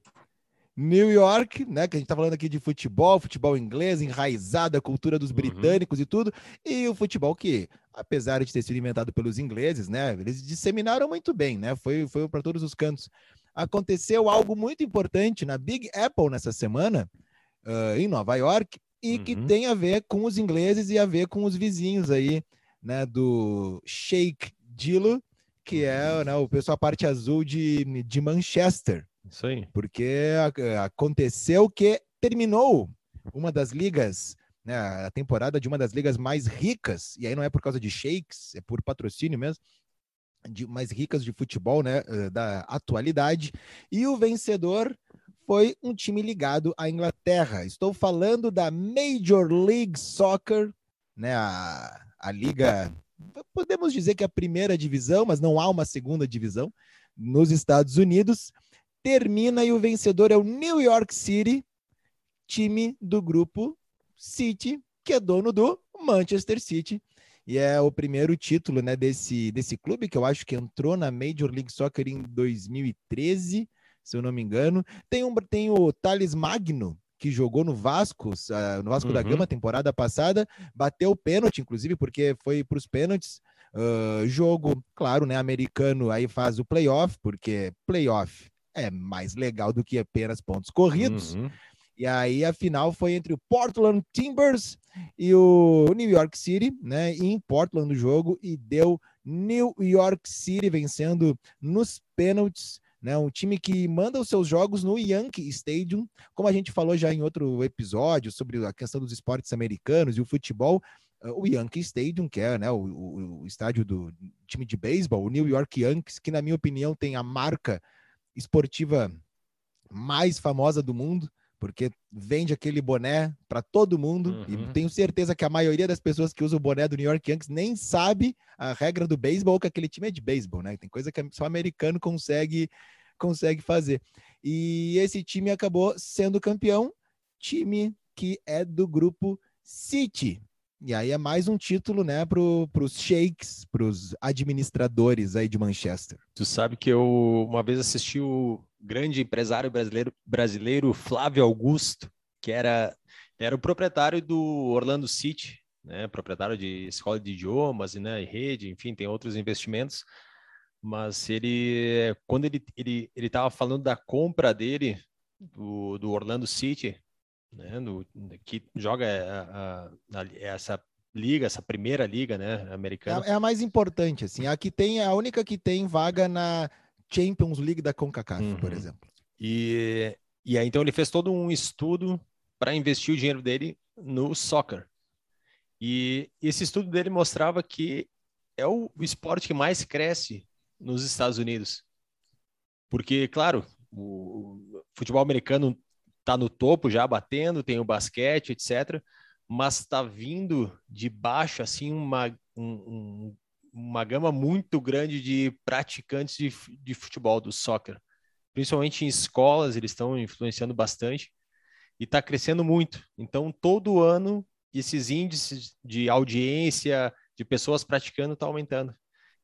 New York, né? Que a gente tá falando aqui de futebol, futebol inglês, enraizado a cultura dos uhum. britânicos uhum. e tudo, e o futebol que, apesar de ter sido inventado pelos ingleses, né? Eles disseminaram muito bem, né? Foi, foi para todos os cantos. Aconteceu algo muito importante na Big Apple nessa semana, uh, em Nova York, e uhum. que tem a ver com os ingleses e a ver com os vizinhos aí, né? Do Sheikh Dilo, que é né, o pessoal a parte azul de, de Manchester. Isso aí. Porque aconteceu que terminou uma das ligas, né, a temporada de uma das ligas mais ricas, e aí não é por causa de shakes, é por patrocínio mesmo, de mais ricas de futebol, né, eh, da atualidade, e o vencedor foi um time ligado à Inglaterra. Estou falando da Major League Soccer, né, a, a liga, podemos dizer que é a primeira divisão, mas não há uma segunda divisão nos Estados Unidos termina e o vencedor é o New York City, time do grupo City, que é dono do Manchester City. E é o primeiro título né, desse, desse clube, que eu acho que entrou na Major League Soccer em 2013, se eu não me engano. Tem, um, tem o Thales Magno, que jogou no Vasco, uh, no Vasco uhum. da Gama, temporada passada, bateu o pênalti, inclusive, porque foi para os pênaltis. Uh, jogo, claro, né? Americano aí faz o playoff, porque playoff é mais legal do que apenas pontos corridos. Uhum. E aí a final foi entre o Portland Timbers e o New York City, né? Em Portland no jogo e deu New York City vencendo nos pênaltis. Né, um time que manda os seus jogos no Yankee Stadium, como a gente falou já em outro episódio sobre a questão dos esportes americanos e o futebol, uh, o Yankee Stadium, que é né, o, o, o estádio do time de beisebol, o New York Yankees, que na minha opinião tem a marca esportiva mais famosa do mundo, porque vende aquele boné para todo mundo. Uhum. E tenho certeza que a maioria das pessoas que usam o boné do New York Yankees nem sabe a regra do beisebol, que aquele time é de beisebol, né? Tem coisa que só americano consegue consegue fazer. E esse time acabou sendo campeão, time que é do grupo City. E aí é mais um título, né, para os sheiks, para os administradores aí de Manchester. Tu sabe que eu uma vez assisti o grande empresário brasileiro, brasileiro Flávio Augusto, que era, era o proprietário do Orlando City, né, proprietário de escola de idiomas e né, rede, enfim, tem outros investimentos. Mas ele, quando ele ele ele estava falando da compra dele do, do Orlando City, né, no, que joga a, a, a, essa liga, essa primeira liga, né, americana. É, é, a mais importante, assim. A que tem, é a única que tem vaga na Champions League da CONCACAF, uhum. por exemplo. E, e aí, então, ele fez todo um estudo para investir o dinheiro dele no soccer. E esse estudo dele mostrava que é o esporte que mais cresce nos Estados Unidos. Porque, claro, o futebol americano está no topo já batendo, tem o basquete, etc. Mas está vindo de baixo assim uma, um, uma gama muito grande de praticantes de, de futebol, do soccer. Principalmente em escolas, eles estão influenciando bastante e está crescendo muito. Então, todo ano, esses índices de audiência, de pessoas praticando, está aumentando.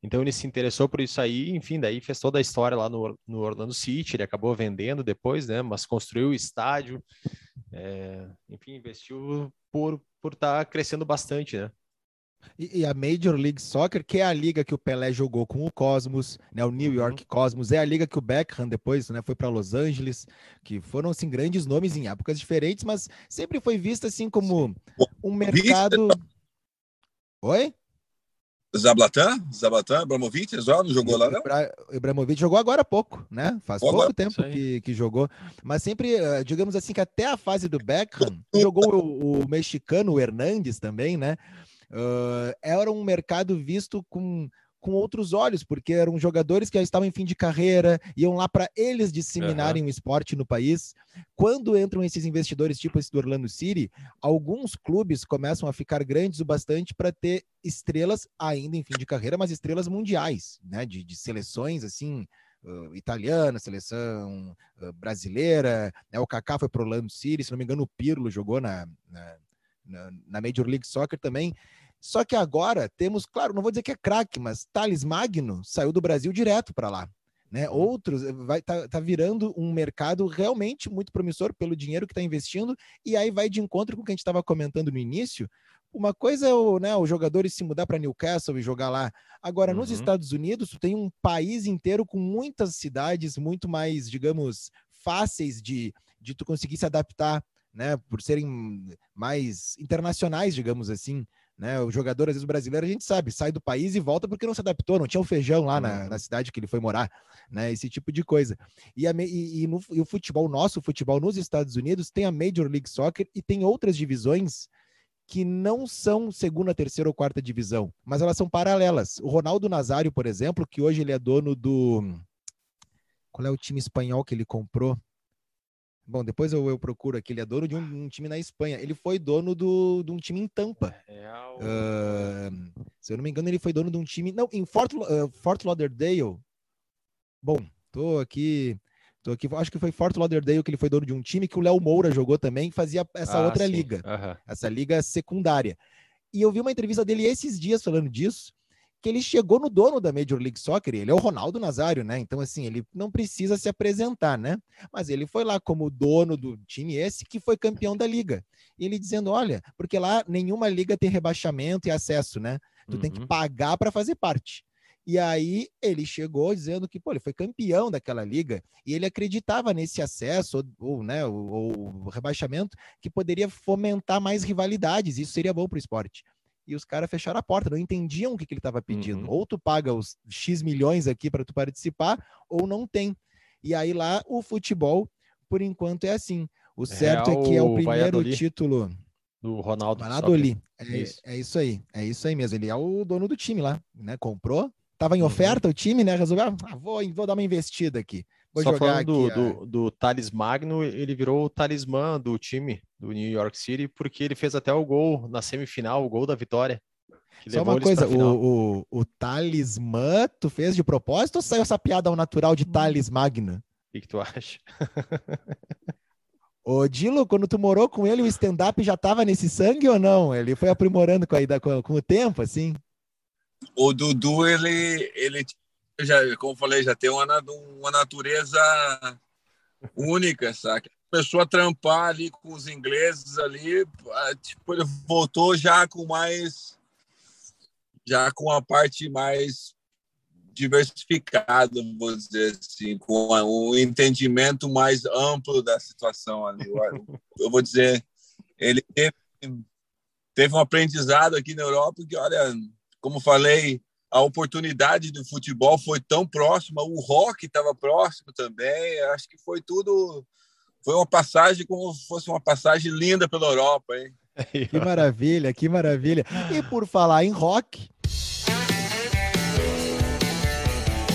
Então ele se interessou por isso aí, enfim, daí fez toda a história lá no, no Orlando City, ele acabou vendendo depois, né? Mas construiu o estádio, é, enfim, investiu por por estar tá crescendo bastante, né? E, e, a Major League Soccer, que é a liga que o Pelé jogou com o Cosmos, né, o New uhum. York Cosmos, é a liga que o Beckham depois né, foi para Los Angeles, que foram assim grandes nomes em épocas diferentes, mas sempre foi vista assim como um mercado. Oi? Zablatan, Zablatan, Ibrahimovic, já não jogou lá, não? Ibrahimovic jogou agora há pouco, né? Faz pouco agora. tempo que, que jogou. Mas sempre, eh, digamos assim, que até a fase do Beckham, jogou o, o mexicano, o Hernandes também, né? Uh, era um mercado visto com, com outros olhos, porque eram jogadores que já estavam em fim de carreira, iam lá para eles disseminarem uhum. o esporte no país. Quando entram esses investidores, tipo esse do Orlando City, alguns clubes começam a ficar grandes o bastante para ter estrelas ainda em fim de carreira, mas estrelas mundiais, né? De, de seleções assim. Uh, italiana, seleção uh, brasileira, né? o Kaká foi para o Orlando City, se não me engano o Pirlo jogou na, na, na Major League Soccer também, só que agora temos, claro, não vou dizer que é craque, mas Thales Magno saiu do Brasil direto para lá. Né? Uhum. Outros eh, vai tá, tá virando um mercado realmente muito promissor pelo dinheiro que está investindo, e aí vai de encontro com o que a gente estava comentando no início. Uma coisa é o, né, os jogadores se mudar para Newcastle e jogar lá. Agora, uhum. nos Estados Unidos, tem um país inteiro com muitas cidades muito mais, digamos, fáceis de, de tu conseguir se adaptar, né? Por serem mais internacionais, digamos assim. Né? O jogador, às vezes, brasileiro, a gente sabe, sai do país e volta porque não se adaptou, não tinha o um feijão lá na, na, cidade que ele foi morar, né? Esse tipo de coisa. E, a, e, e, no, e o futebol, nosso futebol nos Estados Unidos, tem a Major League Soccer e tem outras divisões que não são segunda, terceira ou quarta divisão, mas elas são paralelas. O Ronaldo Nazário, por exemplo, que hoje ele é dono do. Qual é o time espanhol que ele comprou? Bom, depois eu, eu procuro aqui. Ele é dono de um, um, time na Espanha. Ele foi dono do, de um time em Tampa. Real. Uh, se eu não me engano, ele foi dono de um time. Não, em Fort, uh, Fort Lauderdale. Bom, tô aqui. Tô aqui. Acho que foi Fort Lauderdale que ele foi dono de um time que o Léo Moura jogou também, fazia essa ah, outra sim. liga. Uhum. Essa liga secundária. E eu vi uma entrevista dele esses dias falando disso que ele chegou no dono da Major League Soccer, ele é o Ronaldo Nazário, né? Então, assim, ele não precisa se apresentar, né? Mas ele foi lá como dono do time esse que foi campeão da liga. E ele dizendo: olha, porque lá nenhuma liga tem rebaixamento e acesso, né? Tu uhum. tem que uhum. pagar para fazer parte. E aí ele chegou dizendo que pô, ele foi campeão daquela liga e ele acreditava nesse acesso ou, ou né, o, o rebaixamento que poderia fomentar mais rivalidades. Isso seria bom para o esporte e os caras fecharam a porta, não entendiam o que, que ele estava pedindo. Uhum. Ou tu paga os X milhões aqui para tu participar, ou não tem. E aí lá o futebol, por enquanto, é assim. O certo é, é que é o primeiro título do Ronaldo. Valladolid. É, isso. é isso aí, é isso aí mesmo. Ele é o dono do time lá, né? Comprou, tava em uhum. oferta o time, né? Resolveu, ah, vou, vou dar uma investida aqui. Vou Só falando do, aqui, do, do Thales Magno, ele virou o talismã do time do New York City, porque ele fez até o gol na semifinal, o gol da vitória. Só uma coisa, o, o, o talismã, tu fez de propósito ou saiu essa piada ao natural de Thales Magno? O que, que tu acha? Ô, Dilo, quando tu morou com ele, o stand-up já tava nesse sangue ou não? Ele foi aprimorando com, a, com, com o tempo, assim? O Dudu, ele, ele já, como falei, já tem uma, uma natureza única, sabe? Começou a trampar ali com os ingleses ali, tipo, ele voltou já com mais, já com a parte mais diversificada, vou dizer assim, com um entendimento mais amplo da situação ali. Eu, eu vou dizer, ele teve, teve um aprendizado aqui na Europa que, olha, como falei, a oportunidade do futebol foi tão próxima, o rock estava próximo também. Acho que foi tudo. Foi uma passagem como se fosse uma passagem linda pela Europa, hein? Que maravilha, que maravilha. E por falar em rock,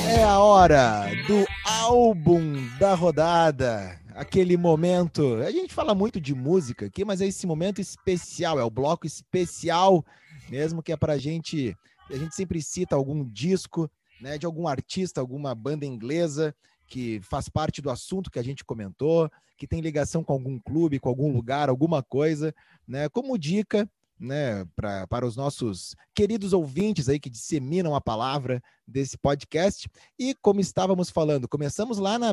é a hora do álbum da rodada. Aquele momento. A gente fala muito de música aqui, mas é esse momento especial, é o bloco especial mesmo que é para a gente a gente sempre cita algum disco, né, de algum artista, alguma banda inglesa que faz parte do assunto que a gente comentou, que tem ligação com algum clube, com algum lugar, alguma coisa, né, como dica, né, pra, para os nossos queridos ouvintes aí que disseminam a palavra desse podcast. E como estávamos falando, começamos lá na,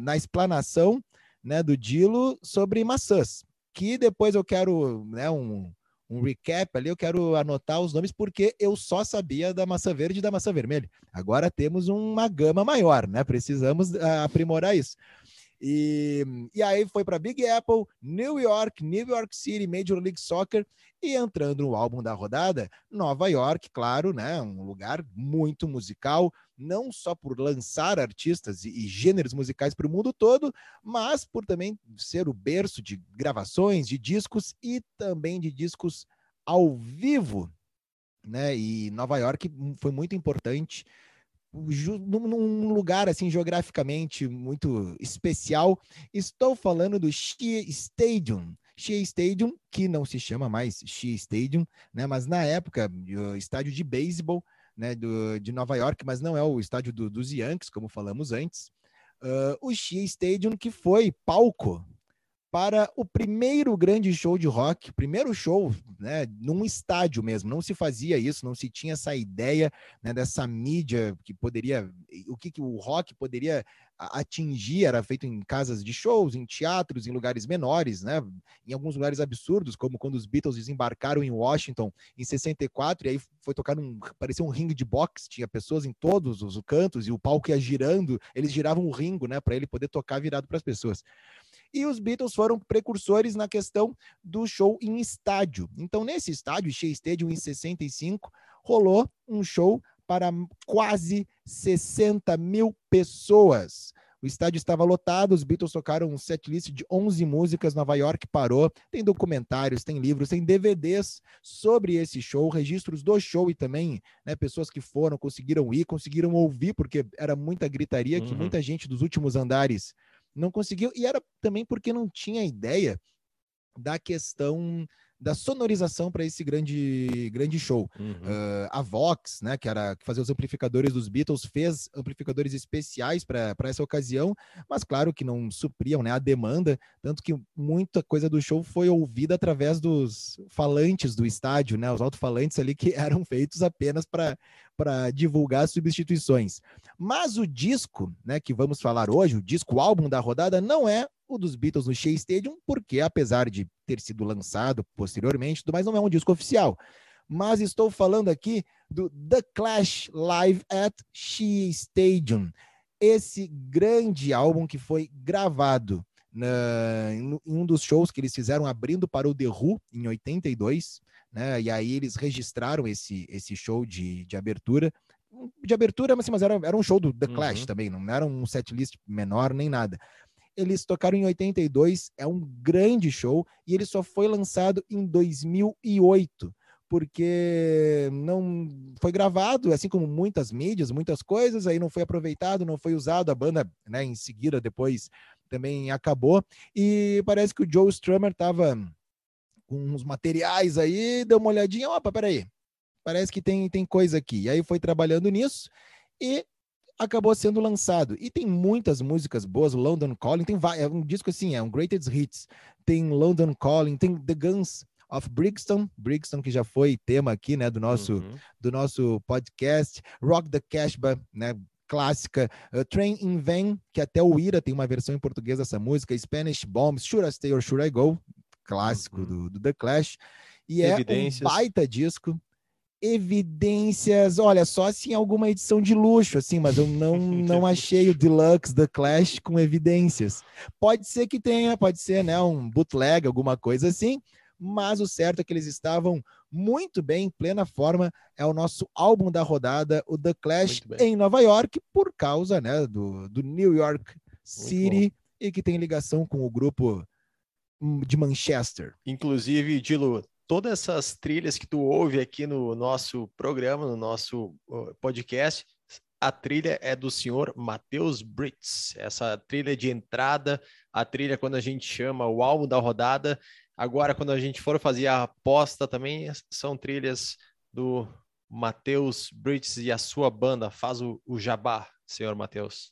na explanação né, do Dilo sobre maçãs, que depois eu quero né, um, um recap ali, eu quero anotar os nomes porque eu só sabia da maçã verde e da maçã vermelha. Agora temos uma gama maior, né? Precisamos uh, aprimorar isso. E, e aí foi para Big Apple, New York, New York City, Major League Soccer e entrando no álbum da rodada, Nova York, claro, né? Um lugar muito musical, não só por lançar artistas e, e gêneros musicais para o mundo todo, mas por também ser o berço de gravações, de discos e também de discos ao vivo. né? E Nova York foi muito importante num lugar assim geograficamente muito especial. Estou falando do Shea Stadium. Shea Stadium, que não se chama mais Shea Stadium, né? Mas na época, o estádio de beisebol, né? Do, de Nova York, mas não é o estádio do, dos Yankees, como falamos antes. Uh, o Shea Stadium, que foi palco para o primeiro grande show de rock, primeiro show, né, num estádio mesmo. Não se fazia isso, não se tinha essa ideia né, dessa mídia que poderia, o que, que o rock poderia atingir, era feito em casas de shows, em teatros, em lugares menores, né, em alguns lugares absurdos, como quando os Beatles desembarcaram em Washington em 64, e aí foi tocar num, parecia um ringue de boxe, tinha pessoas em todos os cantos, e o palco ia girando, eles giravam o ringo, né, para ele poder tocar virado para as pessoas. E os Beatles foram precursores na questão do show em estádio. Então, nesse estádio, Shea Stadium, em 65, rolou um show para quase 60 mil pessoas. O estádio estava lotado, os Beatles tocaram um setlist de 11 músicas, Nova York parou. Tem documentários, tem livros, tem DVDs sobre esse show, registros do show e também né, pessoas que foram, conseguiram ir, conseguiram ouvir, porque era muita gritaria, uhum. que muita gente dos últimos andares não conseguiu, e era também porque não tinha ideia da questão da sonorização para esse grande grande show. Uhum. Uh, a Vox, né, que era que fazia os amplificadores dos Beatles, fez amplificadores especiais para essa ocasião, mas claro que não supriam né, a demanda, tanto que muita coisa do show foi ouvida através dos falantes do estádio, né, os alto-falantes ali que eram feitos apenas para divulgar substituições. Mas o disco, né, que vamos falar hoje, o disco álbum da rodada, não é o dos Beatles no Shea Stadium, porque apesar de ter sido lançado posteriormente, mas não é um disco oficial. Mas estou falando aqui do The Clash Live at Shea Stadium, esse grande álbum que foi gravado na, em um dos shows que eles fizeram abrindo para o The Who em 82, né? E aí eles registraram esse, esse show de, de abertura de abertura, mas, assim, mas era, era um show do The Clash uhum. também, não era um setlist menor nem nada. Eles tocaram em 82, é um grande show e ele só foi lançado em 2008 porque não foi gravado, assim como muitas mídias, muitas coisas, aí não foi aproveitado, não foi usado, a banda, né, em seguida, depois também acabou, e parece que o Joe Strummer tava com uns materiais aí, deu uma olhadinha, opa, peraí, parece que tem, tem coisa aqui, e aí foi trabalhando nisso, e acabou sendo lançado. E tem muitas músicas boas, London Calling, tem é um disco assim, é um greatest hits. Tem London Calling, tem The Guns of Brixton, Brixton que já foi tema aqui, né, do nosso uhum. do nosso podcast, Rock the Casbah, né, clássica, uh, Train in Vain, que até o Ira tem uma versão em português dessa música, Spanish Bombs, Should I Stay or Should I Go, clássico uhum. do, do The Clash. E é um baita disco, evidências, olha, só assim alguma edição de luxo, assim, mas eu não, não achei o Deluxe The Clash com evidências. Pode ser que tenha, pode ser, né, um bootleg, alguma coisa assim, mas o certo é que eles estavam muito bem, em plena forma. É o nosso álbum da rodada, o The Clash em Nova York, por causa, né, do, do New York City e que tem ligação com o grupo hum, de Manchester. Inclusive, Dilo, todas essas trilhas que tu ouve aqui no nosso programa, no nosso podcast, a trilha é do senhor Matheus Brits. Essa trilha de entrada, a trilha quando a gente chama o álbum da rodada. Agora, quando a gente for fazer a aposta também, são trilhas do Matheus Brits e a sua banda. Faz o, o jabá, senhor Matheus.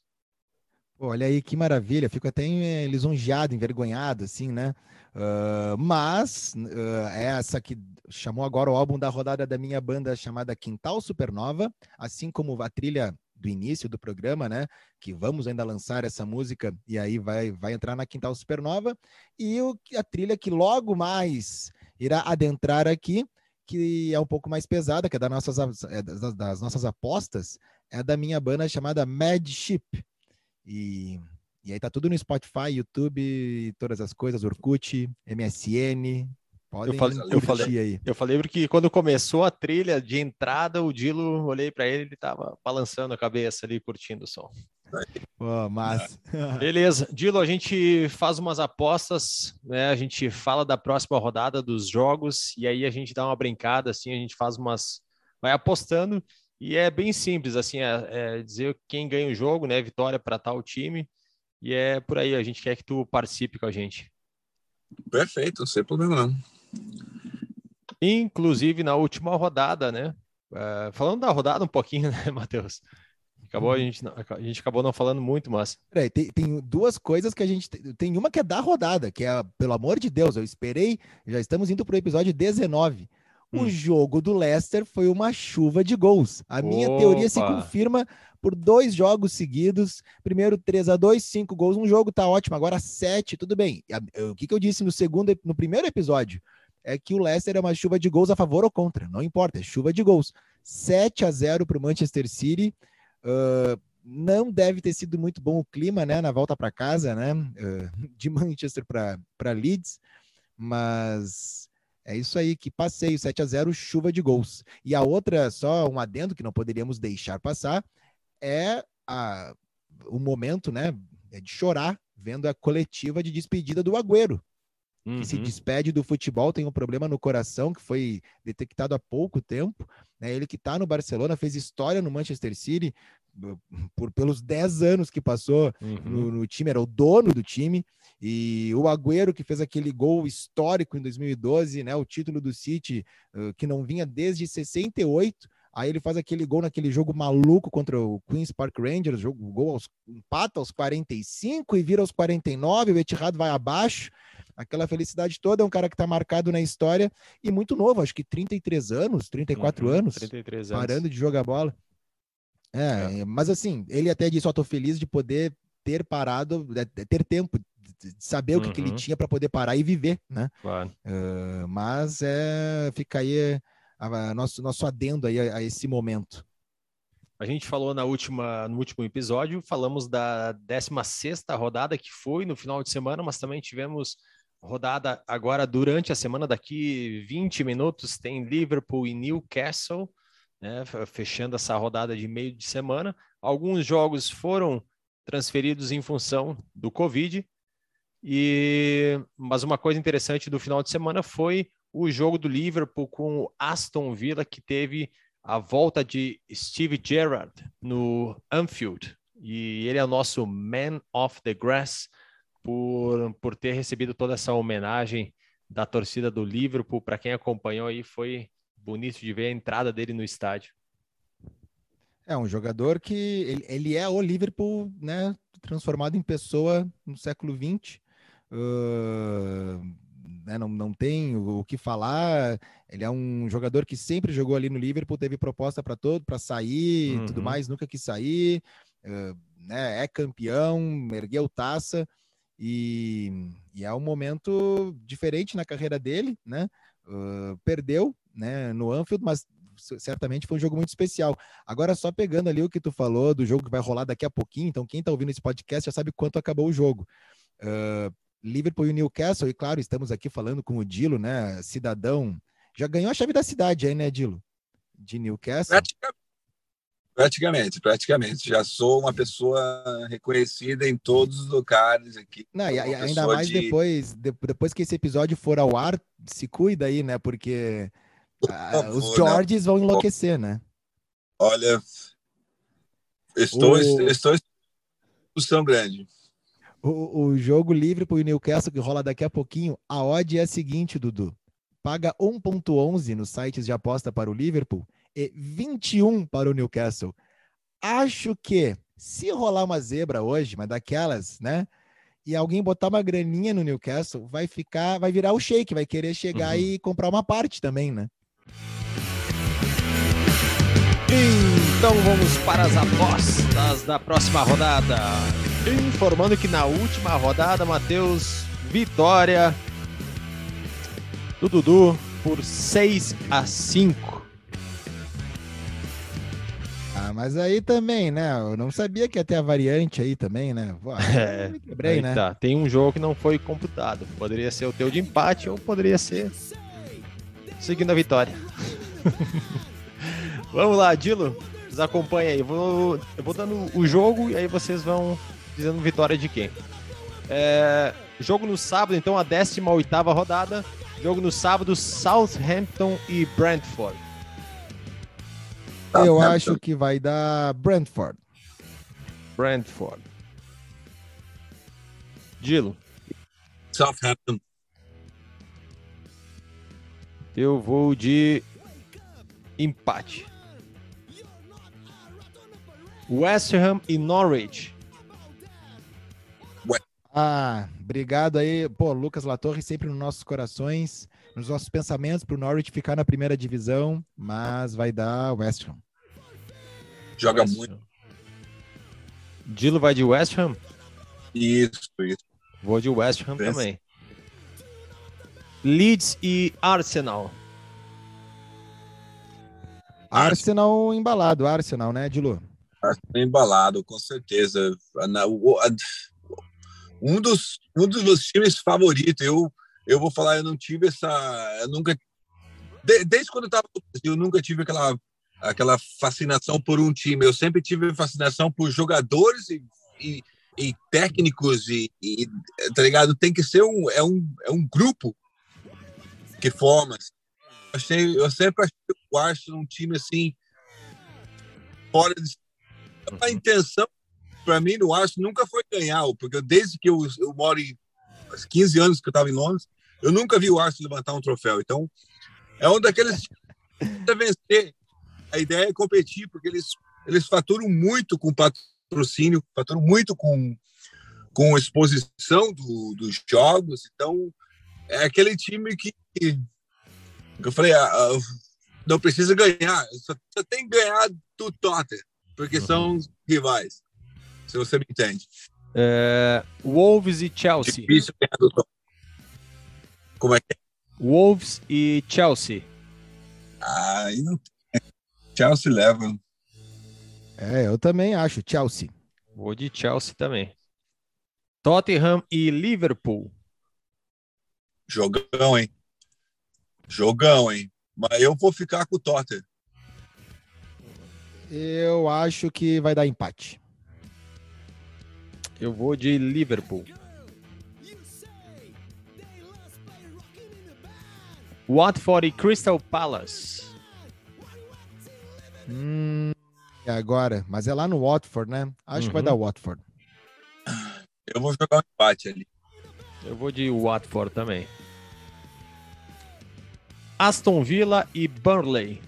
Olha aí que maravilha, fico até eh, lisonjeado, envergonhado, assim, né? Uh, mas uh, essa que chamou agora o álbum da rodada da minha banda chamada Quintal Supernova, assim como a trilha do início do programa, né? Que vamos ainda lançar essa música e aí vai, vai entrar na Quintal Supernova. E o, a trilha que logo mais irá adentrar aqui, que é um pouco mais pesada, que é das nossas, é das, das nossas apostas, é da minha banda chamada Mad Ship. E e aí tá tudo no Spotify, YouTube, todas as coisas, Orkut, MSN. Podem eu falei, eu falei, aí. Eu falei porque quando começou a trilha de entrada, o Dilo, olhei para ele, ele tava balançando a cabeça ali, curtindo o som. Pô, mas... Beleza. Dilo, a gente faz umas apostas, né? A gente fala da próxima rodada dos jogos e aí a gente dá uma brincada, assim, a gente faz umas vai apostando e é bem simples, assim, é, é dizer quem ganha o jogo, né? Vitória para tal time. E é por aí, a gente quer que tu participe com a gente. Perfeito, sem problema não. Inclusive na última rodada, né? Uh, falando da rodada um pouquinho, né, Matheus? Acabou, a, uhum. gente, a gente acabou não falando muito, mas. Peraí, tem, tem duas coisas que a gente. Tem uma que é da rodada, que é, pelo amor de Deus, eu esperei, já estamos indo para o episódio 19. O hum. jogo do Leicester foi uma chuva de gols. A minha Opa. teoria se confirma por dois jogos seguidos. Primeiro 3 a 2 cinco gols. Um jogo tá ótimo, agora sete, tudo bem. O que, que eu disse no segundo, no primeiro episódio? É que o Leicester é uma chuva de gols a favor ou contra, não importa, é chuva de gols. 7 a 0 para o Manchester City. Uh, não deve ter sido muito bom o clima, né, na volta para casa, né, uh, de Manchester para Leeds, mas é isso aí, que passeio, 7 a 0 chuva de gols. E a outra, só um adendo que não poderíamos deixar passar, é a, o momento, né, é de chorar vendo a coletiva de despedida do Agüero, uhum. que se uhum. despede do futebol, tem um problema no coração que foi detectado há pouco tempo. Né? Ele que está no Barcelona, fez história no Manchester City por, pelos 10 anos que passou uhum. no, no, time, era o dono do time. E o Agüero, que fez aquele gol histórico em 2012, né? o título do City, uh, que não vinha desde 68. Aí ele faz aquele gol naquele jogo maluco contra o Queen's Park Rangers, jogo, gol aos, empata aos 45 e vira aos 49, o Etihad vai abaixo aquela felicidade toda. É um cara que está marcado na história e muito novo, acho que 33 anos, 34 uhum, anos, 33 anos, parando de jogar bola. É, é. mas assim, ele até disse: Ó, tô feliz de poder ter parado, ter tempo de saber uhum. o que, que, ele uhum. tinha para poder parar e viver, né? Claro. Uh, mas é, fica aí a, a nosso, nosso adendo aí a, a, esse momento. A gente falou na última, no último episódio, falamos da 16 rodada que foi no final de semana, mas também tivemos rodada agora durante a semana, daqui 20 minutos, tem Liverpool e Newcastle, né, fechando essa rodada de meio de semana. Alguns jogos foram transferidos em função do Covid, e mas uma coisa interessante do final de semana foi o jogo do Liverpool com o Aston Villa, que teve a volta de Steve Gerrard no Anfield. E ele é o nosso Man of the Grass por, por ter recebido toda essa homenagem da torcida do Liverpool. Para quem acompanhou aí, foi bonito de ver a entrada dele no estádio. É um jogador que ele, ele é o Liverpool, né, transformado em pessoa no século XX. Uh, né, não, não tem o, o, que falar. Ele é um jogador que sempre jogou ali no Liverpool, teve proposta para todo, para sair, uhum. tudo mais, nunca quis sair. Uh, né, é campeão, ergueu taça. E, e, é um momento diferente na carreira dele, né? Uh, perdeu, né, no Anfield, mas certamente foi um jogo muito especial. Agora, só pegando ali o que tu falou do jogo que vai rolar daqui a pouquinho, então quem tá ouvindo esse podcast já sabe quanto acabou o jogo. Uh, Liverpool e Newcastle, e claro, estamos aqui falando com o Dilo, né, cidadão, já ganhou a chave da cidade aí, né, Dilo? De Newcastle. Praticamente, praticamente. Já sou uma pessoa reconhecida em todos os lugares aqui. Não, e, ainda mais de... depois, depois que esse episódio for ao ar, se cuida aí, né? Porque uh, os? Georges vão enlouquecer, né? Olha, estou, o... estou em discussão grande. O, o jogo livre para o Newcastle que rola daqui a pouquinho, a odd é a seguinte, Dudu. Paga 1.11 nos sites de aposta para o Liverpool e 21 para o Newcastle. Acho que se rolar uma zebra hoje, mas daquelas, né? E alguém botar uma graninha no Newcastle, vai ficar, vai virar o shake, vai querer chegar uhum. e comprar uma parte também, né? Então vamos para as apostas da próxima rodada. Informando que na última rodada, Matheus, vitória do Dudu por 6 a 5. Ah, mas aí também, né? Eu não sabia que ia ter a variante aí também, né? Pô, é, me quebrei, né? Tá. Tem um jogo que não foi computado. Poderia ser o teu de empate ou poderia ser seguindo a vitória. Vamos lá, Dilo. Nos acompanha aí. Eu vou, eu vou dando o jogo e aí vocês vão dizendo vitória de quem. É, jogo no sábado, então, a 18 rodada. Jogo no sábado, Southampton e Brentford. Eu acho que vai dar Brentford. Brentford. Dilo. Southampton. Eu vou de empate. West Ham e Norwich. Ah, obrigado aí. Pô, Lucas Latorre sempre nos nossos corações, nos nossos pensamentos para o Norwich ficar na primeira divisão, mas vai dar West Ham. Joga West muito. Ham. Dilo vai de West Ham? Isso, isso. Vou de West Ham Pensa. também. Leeds e Arsenal. Arsenal embalado, Arsenal, né, Dilu? Embalado, com certeza. Um dos, um dos meus times favoritos. Eu, eu vou falar, eu não tive essa. Eu nunca. de- desde quando eu estava no Brasil, eu nunca tive aquela, aquela fascinação por um time. Eu sempre tive fascinação por jogadores e, e, e técnicos. E, e, tá ligado? Tem que ser um. É um, é um grupo que forma. Eu, achei, eu sempre achei o Arsenal um time assim. Fora de a intenção para mim no Arsenal nunca foi ganhar, porque desde que eu, eu moro em uns 15 anos que eu estava em Londres, eu nunca vi o Arsenal levantar um troféu. Então, é um daqueles que vencer. A ideia é competir, porque eles eles faturam muito com patrocínio, faturam muito com com exposição do, dos jogos. Então, é aquele time que, que eu falei, ah, ah, não precisa ganhar, só, só tem que ganhar do Tottenham, porque são rivais. Se você me entende. É, Wolves e Chelsea. Difícil ganhar do Tottenham. Como é que é? Wolves e Chelsea. Ah, aí não tem. Chelsea leva. É, eu também acho, Chelsea. Vou de Chelsea também. Tottenham e Liverpool. Jogão, hein? Jogão, hein? Mas eu vou ficar com o Tottenham. Eu acho que vai dar empate. Eu vou de Liverpool. Watford e Crystal Palace. Hum, e agora? Mas é lá no Watford, né? Acho que vai Uhum. dar Watford. Eu vou jogar um empate ali. Eu vou de Watford também. Aston Villa e Burnley.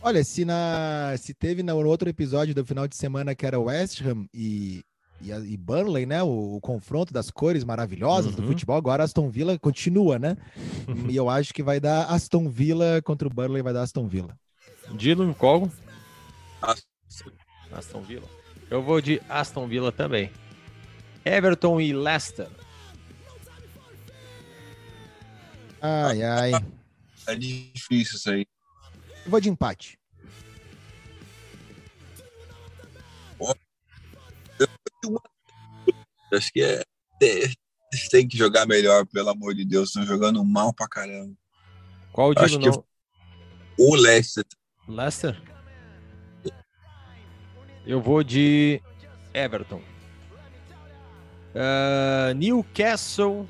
Olha, se, na, se teve no outro episódio do final de semana que era West Ham e, e, a- e Burnley, né? O, o confronto das cores maravilhosas do Uhum. futebol, agora Aston Villa continua, né? e eu acho que vai dar Aston Villa contra o Burnley, vai dar Aston Villa. Dilo qual? Aston- Aston Villa. Eu vou de Aston Villa também. Everton e Leicester. Ai, ai. É difícil isso aí. Eu vou de empate. Acho que é. é- têm que jogar melhor, pelo amor de Deus. Estão jogando mal pra caramba. Qual o que não? O Leicester. Leicester? Eu vou de Everton. Ah, Newcastle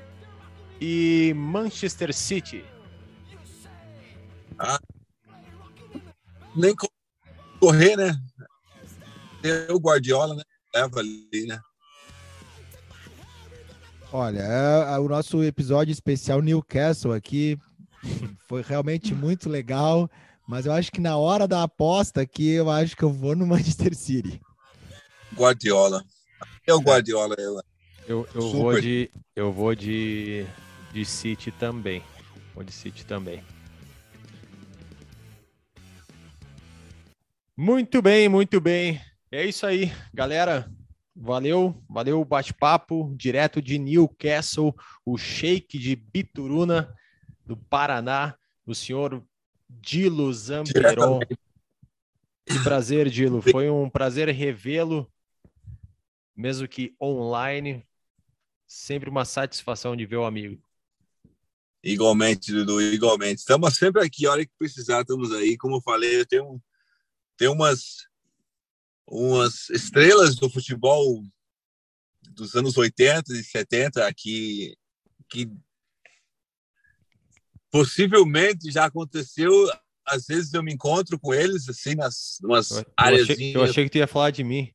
e Manchester City. Nem co- correr, né? Tem o Guardiola, né? Leva ali, né? Olha, é- é o nosso episódio especial Newcastle aqui foi realmente muito legal, mas eu acho que na hora da aposta aqui, eu acho que eu vou no Manchester City. Guardiola. É o Guardiola. Eu, Eu, eu Super. vou de eu vou de de City também. Vou de City também. Muito bem, muito bem. É isso aí, galera. Valeu, valeu o bate-papo direto de Newcastle, o Sheik de Bituruna, do Paraná, o senhor Dilo Zamperon. Que prazer, Dilo. Foi um prazer revê-lo, mesmo que online. Sempre uma satisfação de ver o amigo. Igualmente, Dudu, igualmente. Estamos sempre aqui, a hora que precisar, estamos aí. Como eu falei, eu tenho, tenho umas, umas estrelas do futebol dos anos 80 e 70 aqui que possivelmente já aconteceu. Às vezes eu me encontro com eles, assim, nas umas áreas. Eu achei que tu ia falar de mim.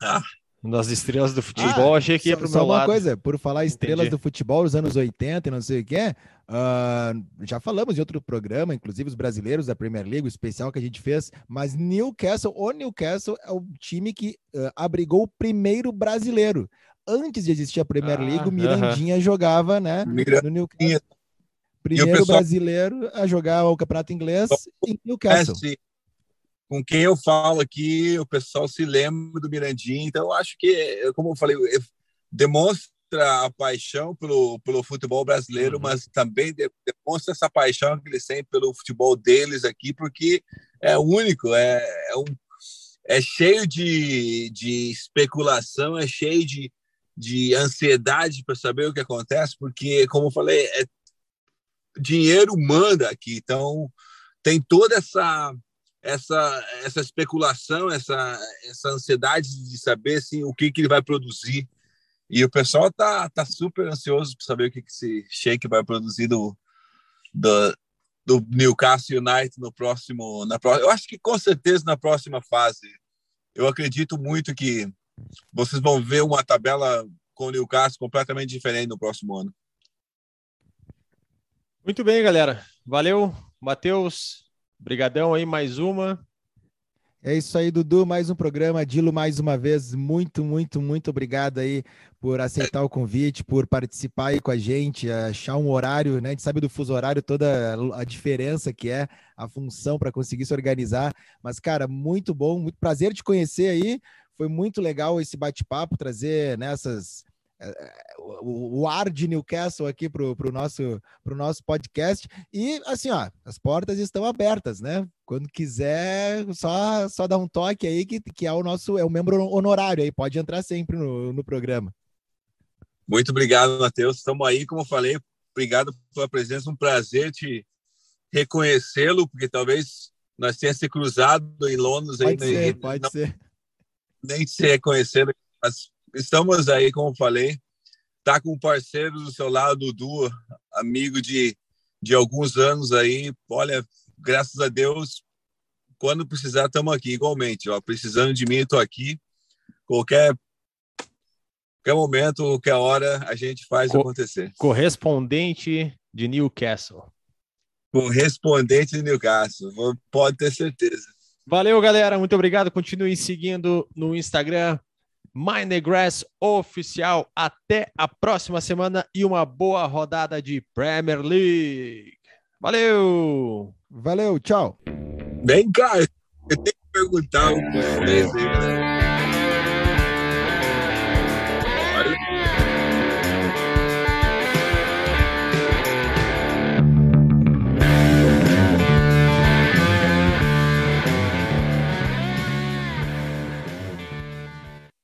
Ah, das estrelas do futebol, ah, achei que ia para só lado. uma coisa, por falar estrelas Entendi. do futebol dos anos 80 e não sei o que é, uh, já falamos em outro programa, inclusive os brasileiros da Premier League, o especial que a gente fez, mas Newcastle, o Newcastle é o time que uh, abrigou o primeiro brasileiro. Antes de existir a Premier League, ah, o Mirandinha uh -huh. jogava, né, Mirandinha. no Newcastle. Primeiro pessoal... brasileiro a jogar o Campeonato Inglês em Newcastle com quem eu falo aqui, o pessoal se lembra do Mirandinho. Então, eu acho que, como eu falei, demonstra a paixão pelo, pelo futebol brasileiro, uhum. mas também demonstra essa paixão que eles têm pelo futebol deles aqui, porque é único, é, é, um, é cheio de, de especulação, é cheio de, de ansiedade para saber o que acontece, porque, como eu falei, é, dinheiro manda aqui, então tem toda essa essa, essa especulação, essa, essa ansiedade de saber assim, o que, que ele vai produzir. E o pessoal tá, tá super ansioso para saber o que, que esse Shake vai produzir do, do, do Newcastle United no próximo, na próxima. Eu acho que com certeza na próxima fase. Eu acredito muito que vocês vão ver uma tabela com o Newcastle completamente diferente no próximo ano. Muito bem, galera. Valeu, Matheus, Brigadão aí, mais uma. É isso aí, Dudu, mais um programa. Dilo, mais uma vez, muito, muito, muito obrigado aí por aceitar o convite, por participar aí com a gente, achar um horário, né? A gente sabe do fuso horário, toda a diferença que é a função para conseguir se organizar. Mas, cara, muito bom, muito prazer te conhecer aí. Foi muito legal esse bate-papo, trazer nessas o, o ar de Newcastle aqui para o nosso, pro nosso podcast. E assim, ó, as portas estão abertas, né? Quando quiser, só, só dar um toque aí, que, que é o nosso é o membro honorário aí, pode entrar sempre no, no programa. Muito obrigado, Matheus. Estamos aí, como eu falei, obrigado pela presença, um prazer te reconhecê-lo, porque talvez nós tenhamos se cruzado em Londres pode aí. Ser, pode não, ser. Nem se reconhecendo, mas estamos aí, como falei, tá com um parceiro do seu lado, Dudu, amigo de, de alguns anos aí. Olha, graças a Deus, quando precisar, estamos aqui igualmente. Ó, precisando de mim, estou aqui. Qualquer, qualquer momento, qualquer hora, a gente faz Co acontecer. Correspondente de Newcastle. Correspondente de Newcastle, pode ter certeza. Valeu, galera. Muito obrigado. Continue seguindo no Instagram, Mindgrass oficial. Até a próxima semana e uma boa rodada de Premier League. Valeu! Valeu, tchau. Vem cá, eu tenho que perguntar coisa aí, galera.